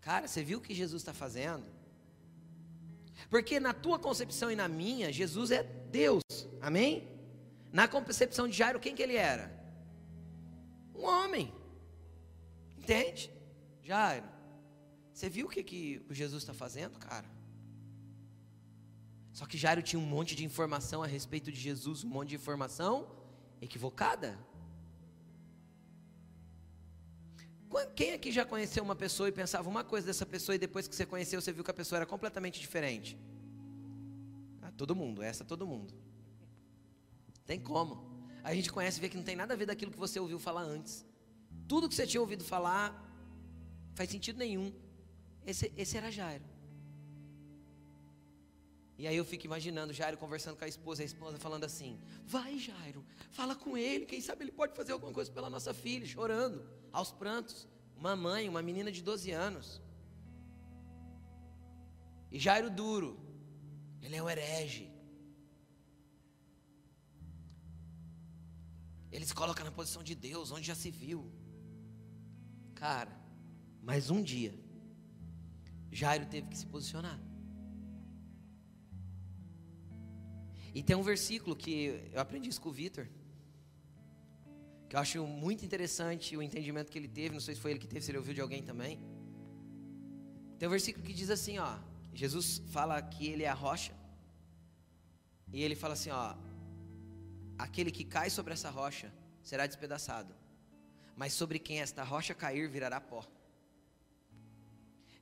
cara, você viu o que Jesus está fazendo? Porque na tua concepção e na minha, Jesus é Deus, amém? Na concepção de Jairo, quem que ele era? Um homem, entende? Jairo, você viu o que, que o Jesus está fazendo, cara? Só que Jairo tinha um monte de informação a respeito de Jesus, um monte de informação equivocada. Quem aqui já conheceu uma pessoa e pensava uma coisa dessa pessoa e depois que você conheceu, você viu que a pessoa era completamente diferente? Ah, todo mundo, essa todo mundo. Tem como. A gente conhece e vê que não tem nada a ver daquilo que você ouviu falar antes. Tudo que você tinha ouvido falar faz sentido nenhum. Esse, esse era Jairo. E aí eu fico imaginando Jairo conversando com a esposa, a esposa falando assim: Vai, Jairo, fala com ele, quem sabe ele pode fazer alguma coisa pela nossa filha, chorando, aos prantos. Uma mãe, uma menina de 12 anos. E Jairo duro, ele é um herege. Ele se coloca na posição de Deus, onde já se viu. Cara, mas um dia, Jairo teve que se posicionar. E tem um versículo que eu aprendi isso com o Vitor, que eu acho muito interessante o entendimento que ele teve, não sei se foi ele que teve, se ele ouviu de alguém também. Tem um versículo que diz assim, ó, Jesus fala que ele é a rocha, e ele fala assim, ó, aquele que cai sobre essa rocha será despedaçado, mas sobre quem esta rocha cair virará pó.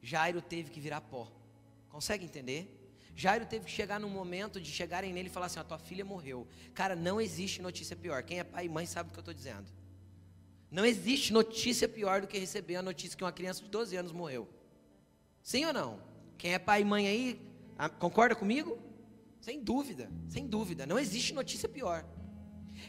Jairo teve que virar pó. Consegue entender? Jairo teve que chegar num momento de chegarem nele e falar assim: a tua filha morreu. Cara, não existe notícia pior. Quem é pai e mãe sabe o que eu estou dizendo. Não existe notícia pior do que receber a notícia que uma criança de 12 anos morreu. Sim ou não? Quem é pai e mãe aí, concorda comigo? Sem dúvida, sem dúvida. Não existe notícia pior.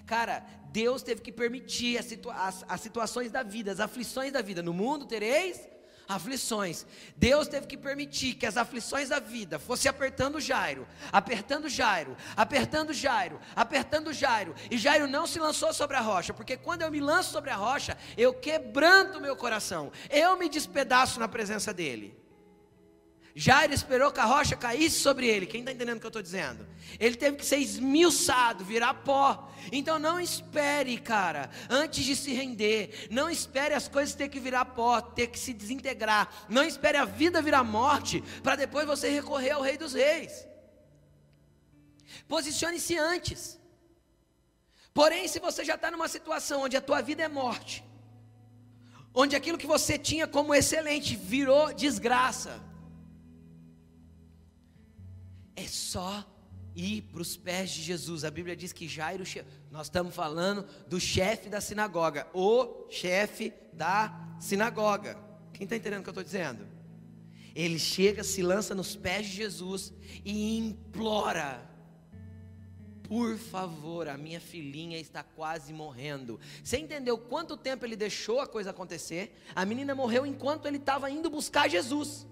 Cara, Deus teve que permitir as, situa as, as situações da vida, as aflições da vida. No mundo tereis aflições. Deus teve que permitir que as aflições da vida fosse apertando Jairo, apertando Jairo, apertando Jairo, apertando Jairo. E Jairo não se lançou sobre a rocha, porque quando eu me lanço sobre a rocha, eu quebranto meu coração. Eu me despedaço na presença dele. Jairo esperou que a rocha caísse sobre ele. Quem está entendendo o que eu estou dizendo? Ele teve que ser esmiuçado, virar pó. Então não espere, cara, antes de se render. Não espere as coisas ter que virar pó, ter que se desintegrar. Não espere a vida virar morte, para depois você recorrer ao Rei dos Reis. Posicione-se antes. Porém, se você já está numa situação onde a tua vida é morte, onde aquilo que você tinha como excelente virou desgraça, é só ir para os pés de Jesus. A Bíblia diz que Jairo, nós estamos falando do chefe da sinagoga, o chefe da sinagoga. Quem está entendendo o que eu estou dizendo? Ele chega, se lança nos pés de Jesus e implora: Por favor, a minha filhinha está quase morrendo. Você entendeu quanto tempo ele deixou a coisa acontecer? A menina morreu enquanto ele estava indo buscar Jesus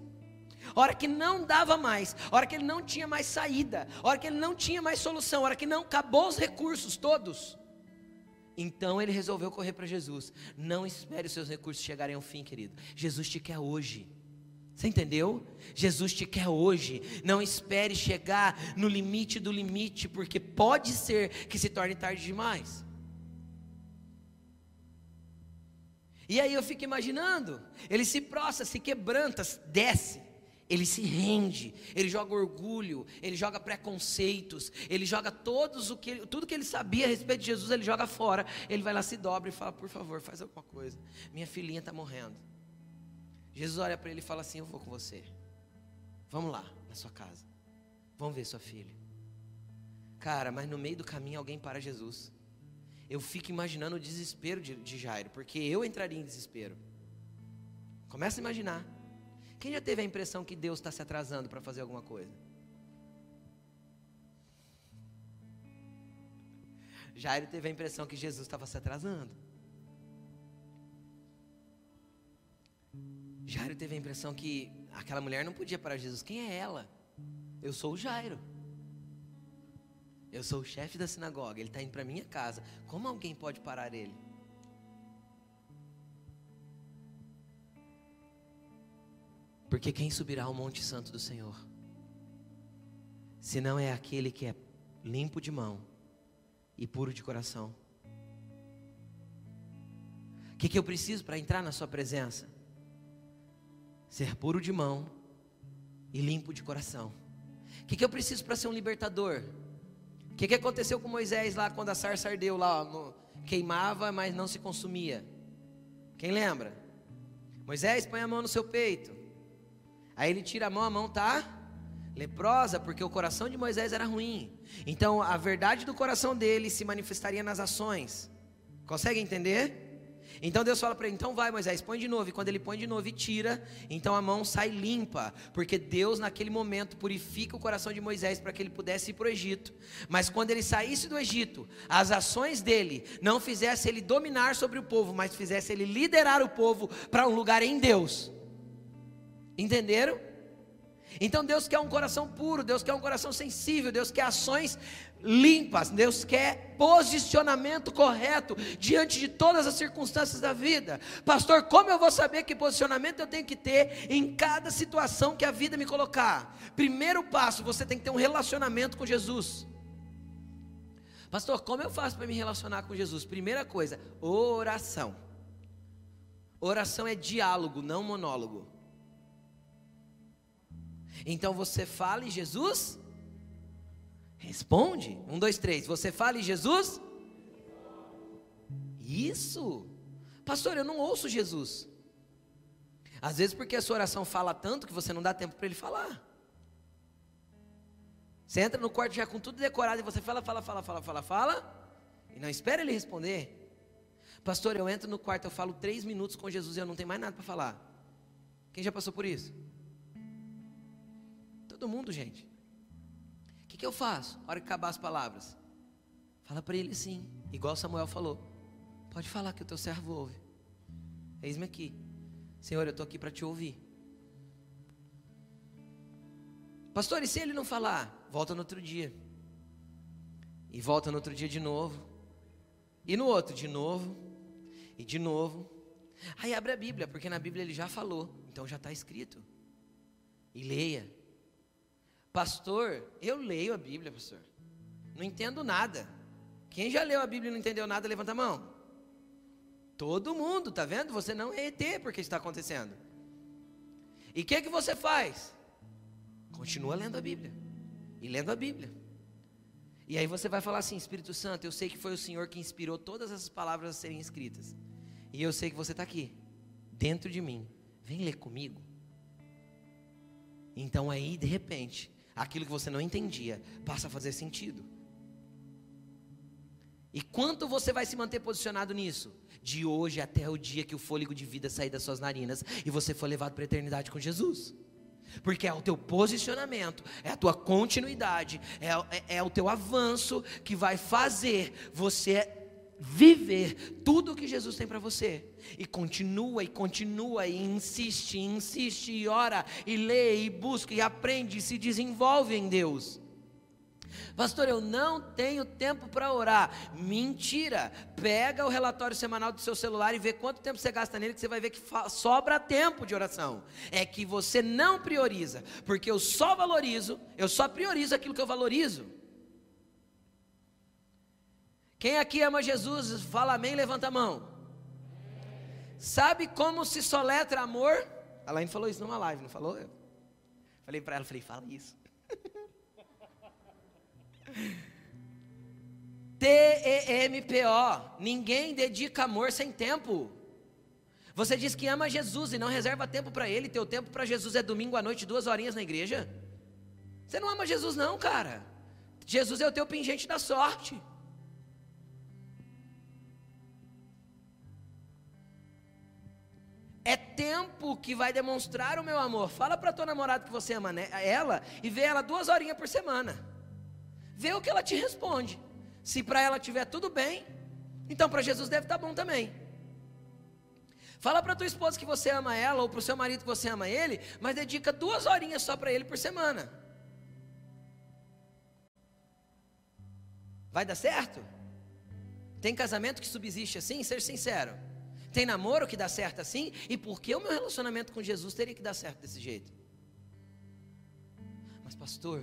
hora que não dava mais, hora que ele não tinha mais saída, hora que ele não tinha mais solução, hora que não acabou os recursos todos. Então ele resolveu correr para Jesus. Não espere os seus recursos chegarem ao fim, querido. Jesus te quer hoje. Você entendeu? Jesus te quer hoje. Não espere chegar no limite do limite, porque pode ser que se torne tarde demais. E aí eu fico imaginando, ele se prostra, se quebranta, desce ele se rende, ele joga orgulho, ele joga preconceitos, ele joga todos o que tudo que ele sabia a respeito de Jesus, ele joga fora. Ele vai lá, se dobra e fala: Por favor, faz alguma coisa. Minha filhinha está morrendo. Jesus olha para ele e fala assim: Eu vou com você. Vamos lá, na sua casa. Vamos ver sua filha. Cara, mas no meio do caminho alguém para Jesus. Eu fico imaginando o desespero de, de Jairo, porque eu entraria em desespero. Começa a imaginar. Quem já teve a impressão que Deus está se atrasando para fazer alguma coisa? Jairo teve a impressão que Jesus estava se atrasando. Jairo teve a impressão que aquela mulher não podia parar Jesus. Quem é ela? Eu sou o Jairo. Eu sou o chefe da sinagoga. Ele está indo para minha casa. Como alguém pode parar ele? Porque quem subirá ao Monte Santo do Senhor? Se não é aquele que é limpo de mão e puro de coração. O que, que eu preciso para entrar na Sua presença? Ser puro de mão e limpo de coração. O que, que eu preciso para ser um libertador? O que, que aconteceu com Moisés lá quando a sarça ardeu lá? No, queimava, mas não se consumia. Quem lembra? Moisés põe a mão no seu peito. Aí ele tira a mão, a mão tá leprosa, porque o coração de Moisés era ruim. Então a verdade do coração dele se manifestaria nas ações. Consegue entender? Então Deus fala para ele: então vai, Moisés, põe de novo. E quando ele põe de novo e tira, então a mão sai limpa, porque Deus naquele momento purifica o coração de Moisés para que ele pudesse ir para o Egito. Mas quando ele saísse do Egito, as ações dele não fizesse ele dominar sobre o povo, mas fizesse ele liderar o povo para um lugar em Deus. Entenderam? Então Deus quer um coração puro, Deus quer um coração sensível, Deus quer ações limpas, Deus quer posicionamento correto diante de todas as circunstâncias da vida. Pastor, como eu vou saber que posicionamento eu tenho que ter em cada situação que a vida me colocar? Primeiro passo, você tem que ter um relacionamento com Jesus. Pastor, como eu faço para me relacionar com Jesus? Primeira coisa, oração. Oração é diálogo, não monólogo. Então você fala e Jesus responde. Um, dois, três. Você fala e Jesus? Isso. Pastor, eu não ouço Jesus. Às vezes porque a sua oração fala tanto que você não dá tempo para ele falar. Você entra no quarto já com tudo decorado e você fala, fala, fala, fala, fala, fala, e não espera ele responder. Pastor, eu entro no quarto, eu falo três minutos com Jesus e eu não tenho mais nada para falar. Quem já passou por isso? Todo mundo, gente. O que, que eu faço? A hora que acabar as palavras. Fala para ele assim, igual Samuel falou. Pode falar que o teu servo ouve. Eis-me aqui. Senhor, eu estou aqui para te ouvir. Pastor, e se ele não falar? Volta no outro dia. E volta no outro dia de novo. E no outro de novo. E de novo. Aí abre a Bíblia, porque na Bíblia ele já falou. Então já está escrito. E leia. Pastor, eu leio a Bíblia, pastor. Não entendo nada. Quem já leu a Bíblia e não entendeu nada, levanta a mão. Todo mundo, tá vendo? Você não é ET porque está acontecendo. E o que que você faz? Continua lendo a Bíblia. E lendo a Bíblia. E aí você vai falar assim, Espírito Santo, eu sei que foi o Senhor que inspirou todas essas palavras a serem escritas. E eu sei que você está aqui, dentro de mim. Vem ler comigo. Então aí, de repente, aquilo que você não entendia passa a fazer sentido. E quanto você vai se manter posicionado nisso? De hoje até o dia que o fôlego de vida sair das suas narinas e você for levado para a eternidade com Jesus. Porque é o teu posicionamento, é a tua continuidade, é, é, é o teu avanço que vai fazer você viver tudo o que Jesus tem para você. E continua e continua e insiste, e insiste e ora e lê e busca e aprende e se desenvolve em Deus. Pastor, eu não tenho tempo para orar. Mentira. Pega o relatório semanal do seu celular e vê quanto tempo você gasta nele, que você vai ver que sobra tempo de oração. É que você não prioriza, porque eu só valorizo, eu só priorizo aquilo que eu valorizo. Quem aqui ama Jesus, fala amém, levanta a mão. Sabe como se soletra amor? A Laine falou isso numa live, não falou? Eu falei para ela, falei, fala isso. <laughs> T-E-M-P-O. Ninguém dedica amor sem tempo. Você diz que ama Jesus e não reserva tempo para Ele. Teu tempo para Jesus é domingo à noite, duas horinhas na igreja. Você não ama Jesus, não, cara. Jesus é o teu pingente da sorte. Tempo que vai demonstrar o meu amor. Fala para tua namorada que você ama né? ela e vê ela duas horinhas por semana. Vê o que ela te responde. Se para ela tiver tudo bem, então para Jesus deve estar tá bom também. Fala para tua esposa que você ama ela ou para o seu marido que você ama ele, mas dedica duas horinhas só para ele por semana. Vai dar certo? Tem casamento que subsiste assim? Seja sincero. Tem namoro que dá certo assim? E por que o meu relacionamento com Jesus teria que dar certo desse jeito? Mas, pastor,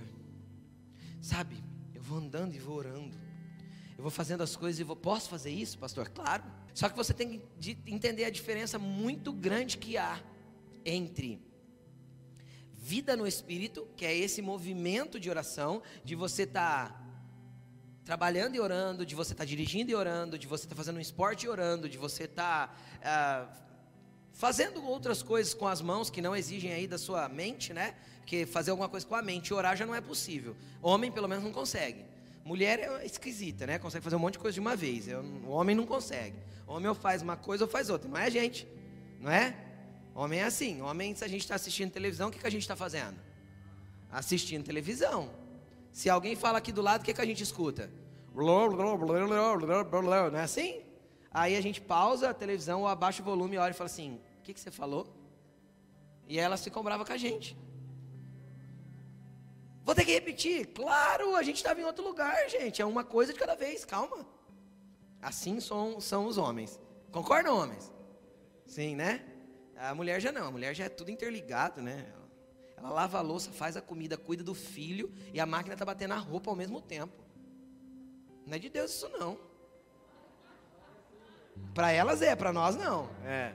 sabe, eu vou andando e vou orando. Eu vou fazendo as coisas e vou. Posso fazer isso, pastor? Claro. Só que você tem que entender a diferença muito grande que há entre vida no espírito, que é esse movimento de oração, de você estar tá trabalhando e orando, de você estar tá dirigindo e orando, de você estar tá fazendo um esporte e orando, de você estar tá, ah, fazendo outras coisas com as mãos que não exigem aí da sua mente, né? Porque fazer alguma coisa com a mente e orar já não é possível. Homem, pelo menos, não consegue. Mulher é esquisita, né? Consegue fazer um monte de coisa de uma vez. Eu, o homem não consegue. O homem ou faz uma coisa ou faz outra. Não é a gente, não é? Homem é assim. Homem, se a gente está assistindo televisão, o que, que a gente está fazendo? Assistindo televisão. Se alguém fala aqui do lado, o que, que a gente escuta? Não é assim? Aí a gente pausa a televisão ou abaixa o volume olha e fala assim: O que, que você falou? E elas ficam bravas com a gente. Vou ter que repetir. Claro, a gente estava em outro lugar, gente. É uma coisa de cada vez, calma. Assim são, são os homens. Concordam, homens? Sim, né? A mulher já não. A mulher já é tudo interligado, né? Ela lava a louça, faz a comida, cuida do filho e a máquina está batendo a roupa ao mesmo tempo. Não é de Deus isso não. Para elas é, para nós não. É.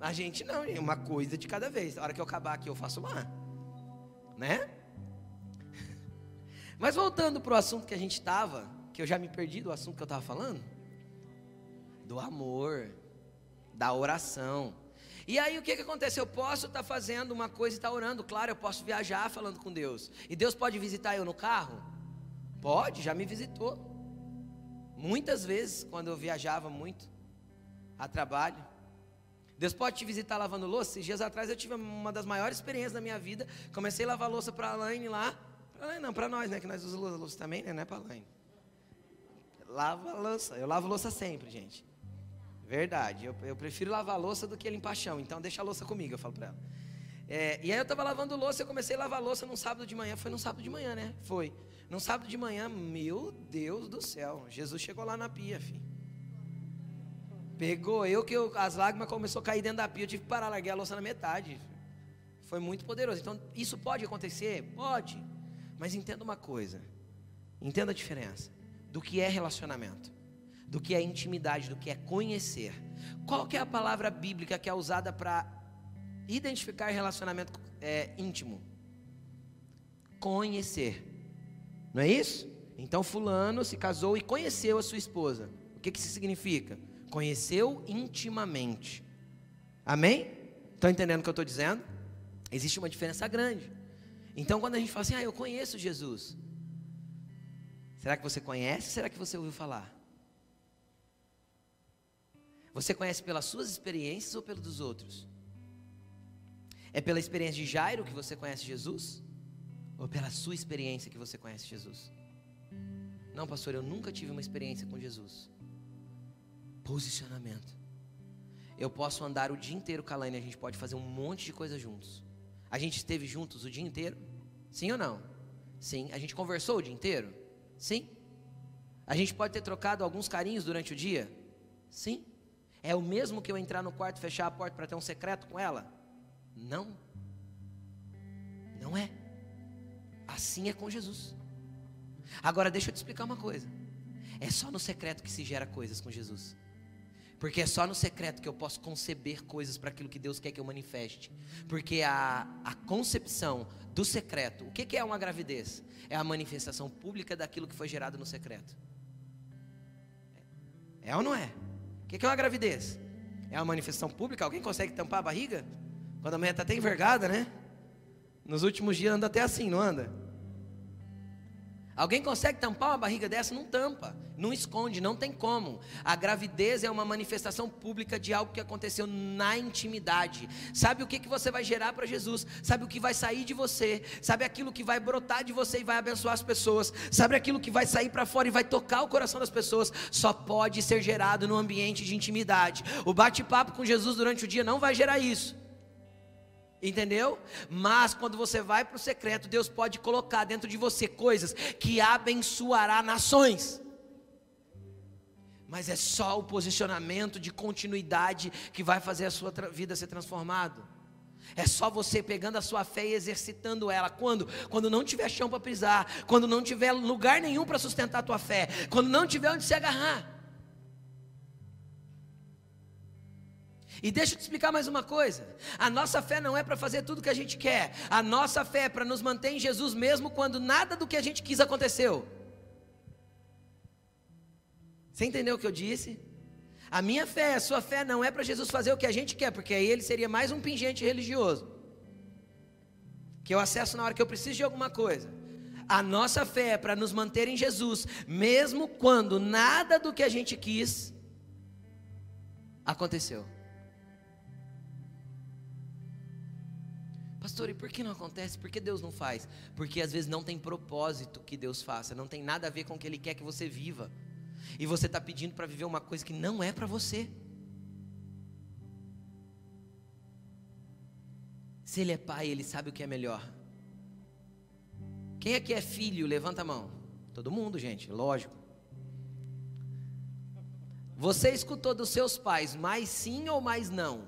A gente não, uma coisa de cada vez. A hora que eu acabar aqui eu faço lá né? <laughs> Mas voltando para o assunto que a gente estava, que eu já me perdi do assunto que eu estava falando, do amor, da oração. E aí o que, que acontece? Eu posso estar tá fazendo uma coisa e estar tá orando, claro, eu posso viajar falando com Deus. E Deus pode visitar eu no carro? Pode, já me visitou. Muitas vezes, quando eu viajava muito a trabalho. Deus pode te visitar lavando louça. Dias atrás eu tive uma das maiores experiências da minha vida. Comecei a lavar louça para a Alaine lá. Pra Alaine não, para nós, né? Que nós usamos louça também, né? Não é para Alaine. Lava louça. Eu lavo louça sempre, gente. Verdade. Eu, eu prefiro lavar louça do que limpar chão. Então deixa a louça comigo, eu falo para ela. É, e aí eu estava lavando louça, eu comecei a lavar louça num sábado de manhã. Foi num sábado de manhã, né? Foi. Num sábado de manhã, meu Deus do céu. Jesus chegou lá na pia, filho. Pegou eu que eu, as lágrimas começou a cair dentro da pia, eu tive que parar, larguei a louça na metade. Foi muito poderoso. Então, isso pode acontecer? Pode. Mas entenda uma coisa. Entenda a diferença do que é relacionamento, do que é intimidade, do que é conhecer. Qual que é a palavra bíblica que é usada para identificar relacionamento é, íntimo? Conhecer. Não é isso? Então fulano se casou e conheceu a sua esposa. O que, que isso significa? Conheceu intimamente. Amém? Estão entendendo o que eu estou dizendo? Existe uma diferença grande. Então, quando a gente fala assim, ah, eu conheço Jesus. Será que você conhece? Será que você ouviu falar? Você conhece pelas suas experiências ou pelos dos outros? É pela experiência de Jairo que você conhece Jesus? Ou pela sua experiência que você conhece Jesus? Não, pastor, eu nunca tive uma experiência com Jesus. Posicionamento. Eu posso andar o dia inteiro com a Laine, a gente pode fazer um monte de coisa juntos. A gente esteve juntos o dia inteiro? Sim ou não? Sim. A gente conversou o dia inteiro? Sim. A gente pode ter trocado alguns carinhos durante o dia? Sim. É o mesmo que eu entrar no quarto e fechar a porta para ter um secreto com ela? Não. Não é. Assim é com Jesus. Agora deixa eu te explicar uma coisa. É só no secreto que se gera coisas com Jesus. Porque é só no secreto que eu posso conceber coisas para aquilo que Deus quer que eu manifeste. Porque a, a concepção do secreto, o que, que é uma gravidez? É a manifestação pública daquilo que foi gerado no secreto. É ou não é? O que, é uma gravidez? É uma manifestação pública? Alguém consegue tampar a barriga? Quando a mulher está até envergada, né? Nos últimos dias anda até assim, não anda? Alguém consegue tampar uma barriga dessa? Não tampa, não esconde, não tem como. A gravidez é uma manifestação pública de algo que aconteceu na intimidade. Sabe o que, que você vai gerar para Jesus? Sabe o que vai sair de você? Sabe aquilo que vai brotar de você e vai abençoar as pessoas? Sabe aquilo que vai sair para fora e vai tocar o coração das pessoas? Só pode ser gerado no ambiente de intimidade. O bate-papo com Jesus durante o dia não vai gerar isso. Entendeu? Mas quando você vai para o secreto, Deus pode colocar dentro de você coisas que abençoará nações. Mas é só o posicionamento de continuidade que vai fazer a sua vida ser transformada. É só você pegando a sua fé e exercitando ela. Quando? Quando não tiver chão para pisar, quando não tiver lugar nenhum para sustentar a tua fé, quando não tiver onde se agarrar. E deixa eu te explicar mais uma coisa. A nossa fé não é para fazer tudo que a gente quer. A nossa fé é para nos manter em Jesus mesmo quando nada do que a gente quis aconteceu. Você entendeu o que eu disse? A minha fé, a sua fé não é para Jesus fazer o que a gente quer, porque aí ele seria mais um pingente religioso. Que eu acesso na hora que eu preciso de alguma coisa. A nossa fé é para nos manter em Jesus, mesmo quando nada do que a gente quis aconteceu. Pastor, e por que não acontece? Por que Deus não faz? Porque às vezes não tem propósito que Deus faça, não tem nada a ver com o que Ele quer que você viva. E você está pedindo para viver uma coisa que não é para você. Se Ele é pai, Ele sabe o que é melhor. Quem que é filho? Levanta a mão. Todo mundo, gente, lógico. Você escutou dos seus pais mais sim ou mais não?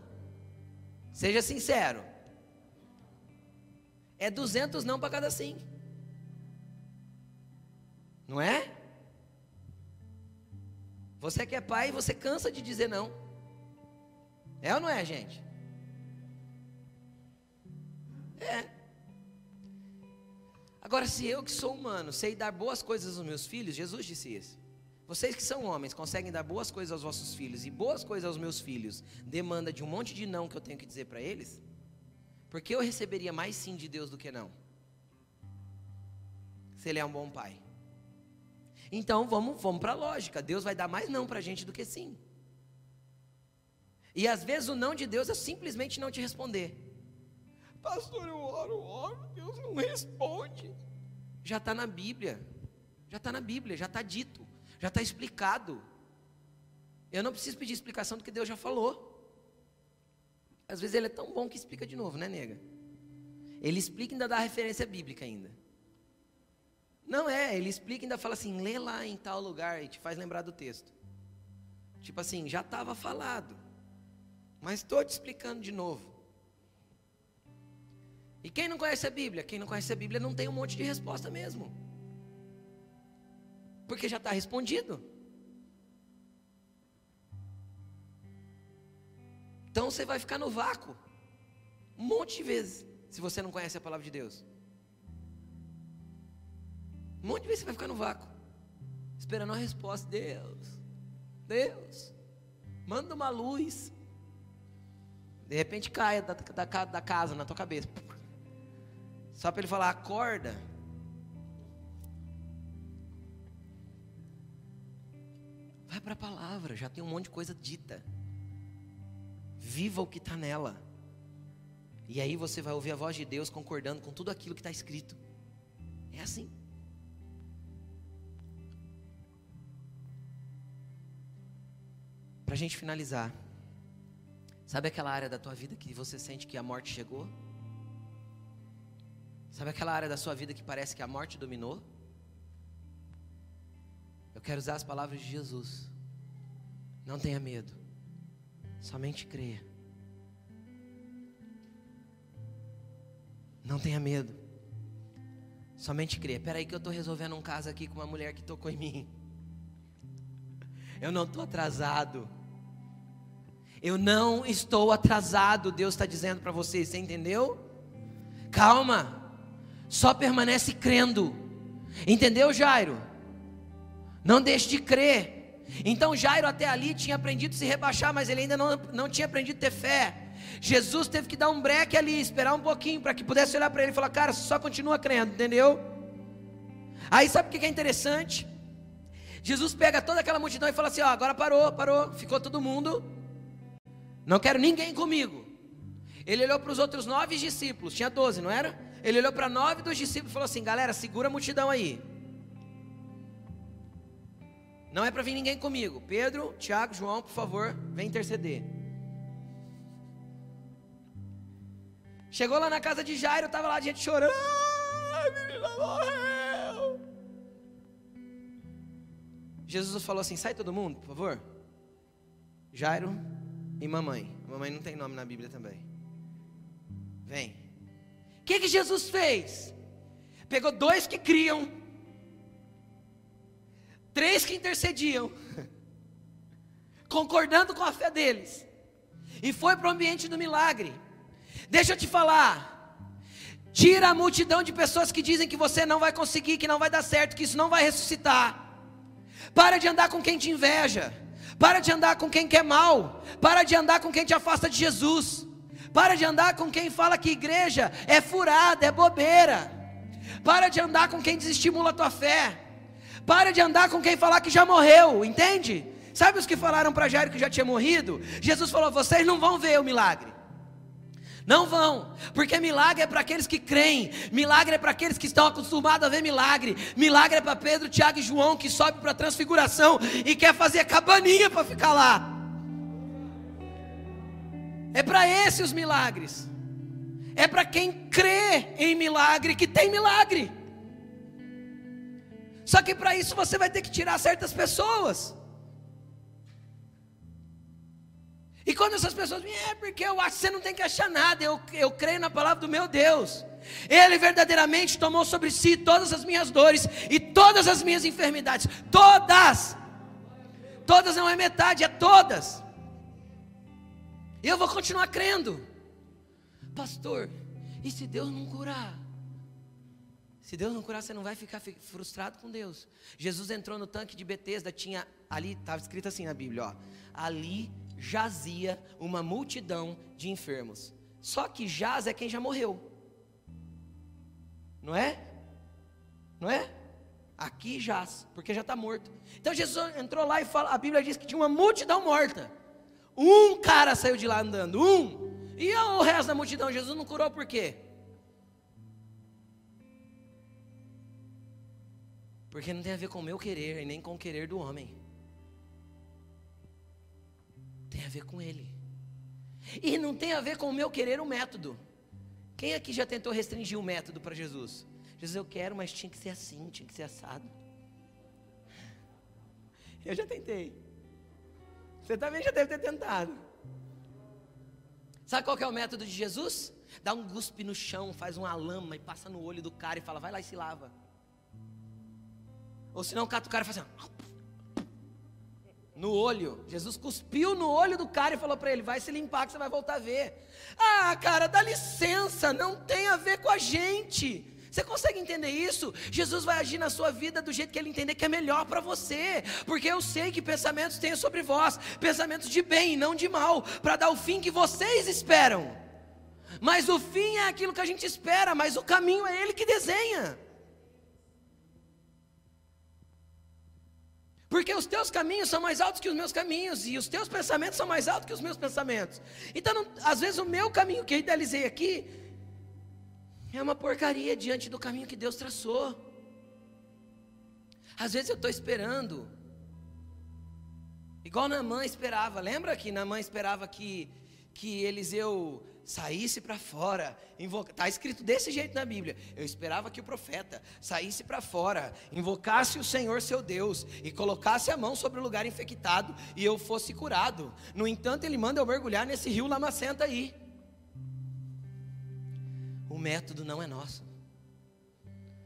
Seja sincero. É 200 não para cada sim. Não é? Você que é pai, você cansa de dizer não. É ou não é, gente? É. Agora, se eu que sou humano sei dar boas coisas aos meus filhos, Jesus disse isso. Vocês que são homens conseguem dar boas coisas aos vossos filhos e boas coisas aos meus filhos, demanda de um monte de não que eu tenho que dizer para eles? Porque eu receberia mais sim de Deus do que não. Se Ele é um bom pai. Então vamos, vamos para a lógica. Deus vai dar mais não para a gente do que sim. E às vezes o não de Deus é simplesmente não te responder. Pastor, eu oro, oro, Deus não responde. Já está na Bíblia. Já está na Bíblia, já está dito, já está explicado. Eu não preciso pedir explicação do que Deus já falou. Às vezes ele é tão bom que explica de novo, né, nega? Ele explica e ainda dá referência bíblica ainda. Não é, ele explica e ainda fala assim, lê lá em tal lugar e te faz lembrar do texto. Tipo assim, já estava falado, mas estou te explicando de novo. E quem não conhece a Bíblia? Quem não conhece a Bíblia não tem um monte de resposta mesmo. Porque já está respondido. Então você vai ficar no vácuo um monte de vezes, se você não conhece a palavra de Deus. Um monte de vezes você vai ficar no vácuo, esperando a resposta. Deus, Deus, manda uma luz. De repente cai da, da, da casa na tua cabeça. Só para ele falar, acorda. Vai para a palavra, já tem um monte de coisa dita. Viva o que está nela. E aí você vai ouvir a voz de Deus concordando com tudo aquilo que está escrito. É assim. Para a gente finalizar, sabe aquela área da tua vida que você sente que a morte chegou? Sabe aquela área da sua vida que parece que a morte dominou? Eu quero usar as palavras de Jesus. Não tenha medo. Somente creia. Não tenha medo. Somente creia. Espera aí que eu estou resolvendo um caso aqui com uma mulher que tocou em mim. Eu não estou atrasado. Eu não estou atrasado. Deus está dizendo para você. Você entendeu? Calma. Só permanece crendo. Entendeu, Jairo? Não deixe de crer. Então Jairo até ali tinha aprendido a se rebaixar, mas ele ainda não, não tinha aprendido a ter fé. Jesus teve que dar um breque ali, esperar um pouquinho, para que pudesse olhar para ele e falar: Cara, só continua crendo, entendeu? Aí sabe o que é interessante? Jesus pega toda aquela multidão e fala assim: Ó, agora parou, parou, ficou todo mundo. Não quero ninguém comigo. Ele olhou para os outros nove discípulos, tinha doze, não era? Ele olhou para nove dos discípulos e falou assim: Galera, segura a multidão aí. Não é para vir ninguém comigo. Pedro, Tiago, João, por favor, vem interceder. Chegou lá na casa de Jairo, estava lá a gente chorando. Ai, menina morreu. Jesus falou assim: sai todo mundo, por favor. Jairo e mamãe. Mamãe não tem nome na Bíblia também. Vem. O que, que Jesus fez? Pegou dois que criam três que intercediam, concordando com a fé deles, e foi para o ambiente do milagre. Deixa eu te falar. Tira a multidão de pessoas que dizem que você não vai conseguir, que não vai dar certo, que isso não vai ressuscitar. Para de andar com quem te inveja. Para de andar com quem quer mal. Para de andar com quem te afasta de Jesus. Para de andar com quem fala que igreja é furada, é bobeira. Para de andar com quem desestimula a tua fé. Para de andar com quem falar que já morreu, entende? Sabe os que falaram para Jairo que já tinha morrido? Jesus falou: vocês não vão ver o milagre. Não vão, porque milagre é para aqueles que creem, milagre é para aqueles que estão acostumados a ver milagre, milagre é para Pedro, Tiago e João que sobe para a transfiguração e quer fazer cabaninha para ficar lá. É para esses os milagres, é para quem crê em milagre que tem milagre. Só que para isso você vai ter que tirar certas pessoas. E quando essas pessoas é porque eu acho que você não tem que achar nada, eu, eu creio na palavra do meu Deus. Ele verdadeiramente tomou sobre si todas as minhas dores e todas as minhas enfermidades. Todas! Todas não é metade, é todas. E eu vou continuar crendo. Pastor, e se Deus não curar? Se Deus não curar, você não vai ficar frustrado com Deus. Jesus entrou no tanque de Betesda, tinha ali, estava escrito assim na Bíblia, ó. Ali jazia uma multidão de enfermos. Só que jaz é quem já morreu. Não é? Não é? Aqui jaz, porque já está morto. Então Jesus entrou lá e fala, a Bíblia diz que tinha uma multidão morta. Um cara saiu de lá andando, um. E o resto da multidão, Jesus não curou por quê? Porque não tem a ver com o meu querer e nem com o querer do homem tem a ver com Ele. E não tem a ver com o meu querer o método. Quem aqui já tentou restringir o método para Jesus? Jesus, eu quero, mas tinha que ser assim, tinha que ser assado. Eu já tentei. Você também já deve ter tentado. Sabe qual é o método de Jesus? Dá um guspe no chão, faz uma lama e passa no olho do cara e fala, vai lá e se lava. Ou senão cata o cara e faz assim no olho. Jesus cuspiu no olho do cara e falou para ele: vai se limpar que você vai voltar a ver. Ah, cara, dá licença, não tem a ver com a gente. Você consegue entender isso? Jesus vai agir na sua vida do jeito que ele entender que é melhor para você, porque eu sei que pensamentos tenho sobre vós, pensamentos de bem não de mal, para dar o fim que vocês esperam. Mas o fim é aquilo que a gente espera, mas o caminho é ele que desenha. Porque os teus caminhos são mais altos que os meus caminhos, e os teus pensamentos são mais altos que os meus pensamentos. Então, não, às vezes, o meu caminho que eu idealizei aqui é uma porcaria diante do caminho que Deus traçou. Às vezes eu estou esperando, igual Namã esperava. Lembra que Namã esperava que, que Eliseu saísse para fora, está escrito desse jeito na Bíblia. Eu esperava que o profeta saísse para fora, invocasse o Senhor seu Deus e colocasse a mão sobre o lugar infectado e eu fosse curado. No entanto, ele manda eu mergulhar nesse rio lamacenta aí. O método não é nosso.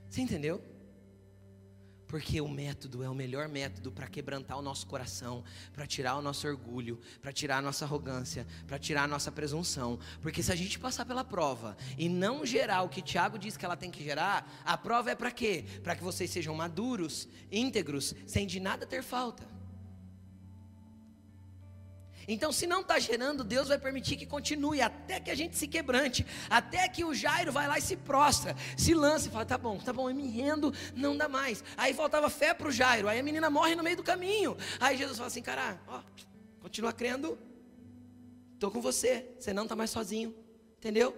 Você entendeu? Porque o método é o melhor método para quebrantar o nosso coração, para tirar o nosso orgulho, para tirar a nossa arrogância, para tirar a nossa presunção. Porque se a gente passar pela prova e não gerar o que Tiago diz que ela tem que gerar, a prova é para quê? Para que vocês sejam maduros, íntegros, sem de nada ter falta. Então, se não está gerando, Deus vai permitir que continue até que a gente se quebrante, até que o Jairo vai lá e se prostra, se lança e fala: tá bom, tá bom, eu me rendo, não dá mais. Aí faltava fé para o Jairo, aí a menina morre no meio do caminho. Aí Jesus fala assim: cara, ó, continua crendo, estou com você, você não está mais sozinho, entendeu?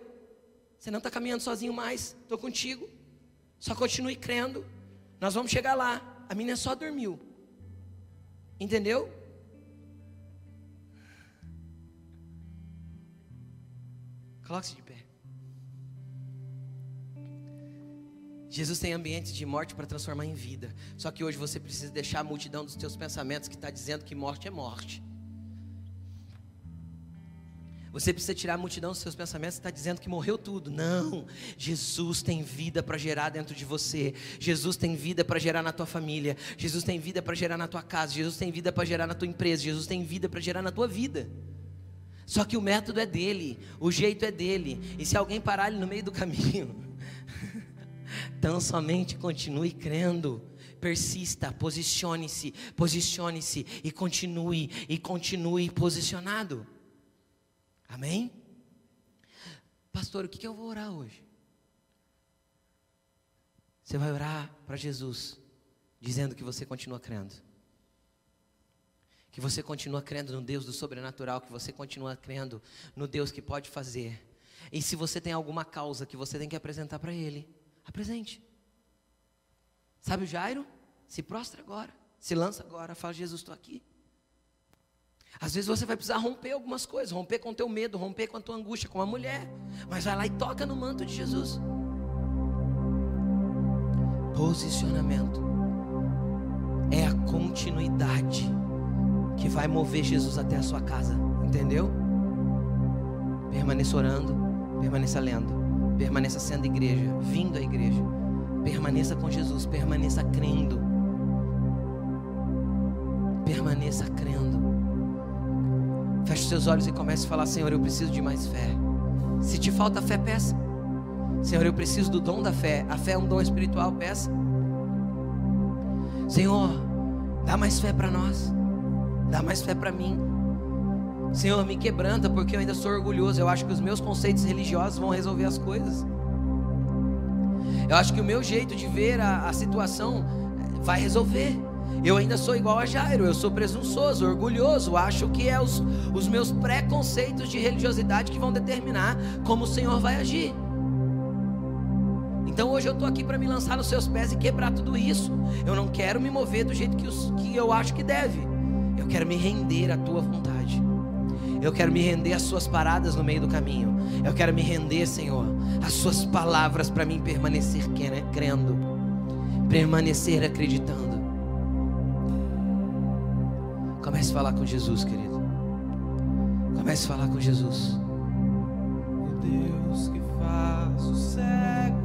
Você não está caminhando sozinho mais, estou contigo, só continue crendo, nós vamos chegar lá. A menina só dormiu, entendeu? Coloque-se de pé. Jesus tem ambientes de morte para transformar em vida. Só que hoje você precisa deixar a multidão dos teus pensamentos que está dizendo que morte é morte. Você precisa tirar a multidão dos seus pensamentos que está dizendo que morreu tudo. Não. Jesus tem vida para gerar dentro de você. Jesus tem vida para gerar na tua família. Jesus tem vida para gerar na tua casa. Jesus tem vida para gerar na tua empresa. Jesus tem vida para gerar na tua vida. Só que o método é dele, o jeito é dele. E se alguém parar ele no meio do caminho, <laughs> então somente continue crendo. Persista, posicione-se, posicione-se e continue e continue posicionado. Amém? Pastor, o que eu vou orar hoje? Você vai orar para Jesus, dizendo que você continua crendo. Que você continua crendo no Deus do sobrenatural, que você continua crendo no Deus que pode fazer. E se você tem alguma causa que você tem que apresentar para Ele, apresente. Sabe o Jairo? Se prostra agora, se lança agora, fala: Jesus, estou aqui. Às vezes você vai precisar romper algumas coisas, romper com o teu medo, romper com a tua angústia, com a mulher. Mas vai lá e toca no manto de Jesus. Posicionamento é a continuidade que vai mover Jesus até a sua casa, entendeu? Permaneça orando, permaneça lendo, permaneça sendo igreja, vindo à igreja. Permaneça com Jesus, permaneça crendo. Permaneça crendo. Feche seus olhos e comece a falar: Senhor, eu preciso de mais fé. Se te falta fé, peça. Senhor, eu preciso do dom da fé. A fé é um dom espiritual, peça. Senhor, dá mais fé para nós. Dá mais fé para mim. Senhor, me quebranta porque eu ainda sou orgulhoso. Eu acho que os meus conceitos religiosos vão resolver as coisas. Eu acho que o meu jeito de ver a, a situação eh, vai resolver. Eu ainda sou igual a Jairo, eu sou presunçoso, orgulhoso, acho que é os, os meus preconceitos de religiosidade que vão determinar como o Senhor vai agir. Então hoje eu estou aqui para me lançar nos seus pés e quebrar tudo isso. Eu não quero me mover do jeito que, os, que eu acho que deve. Eu quero me render à tua vontade. Eu quero me render às suas paradas no meio do caminho. Eu quero me render, Senhor, às suas palavras para mim permanecer crendo, permanecer acreditando. Comece a falar com Jesus, querido. Comece a falar com Jesus.
O Deus que faz o céu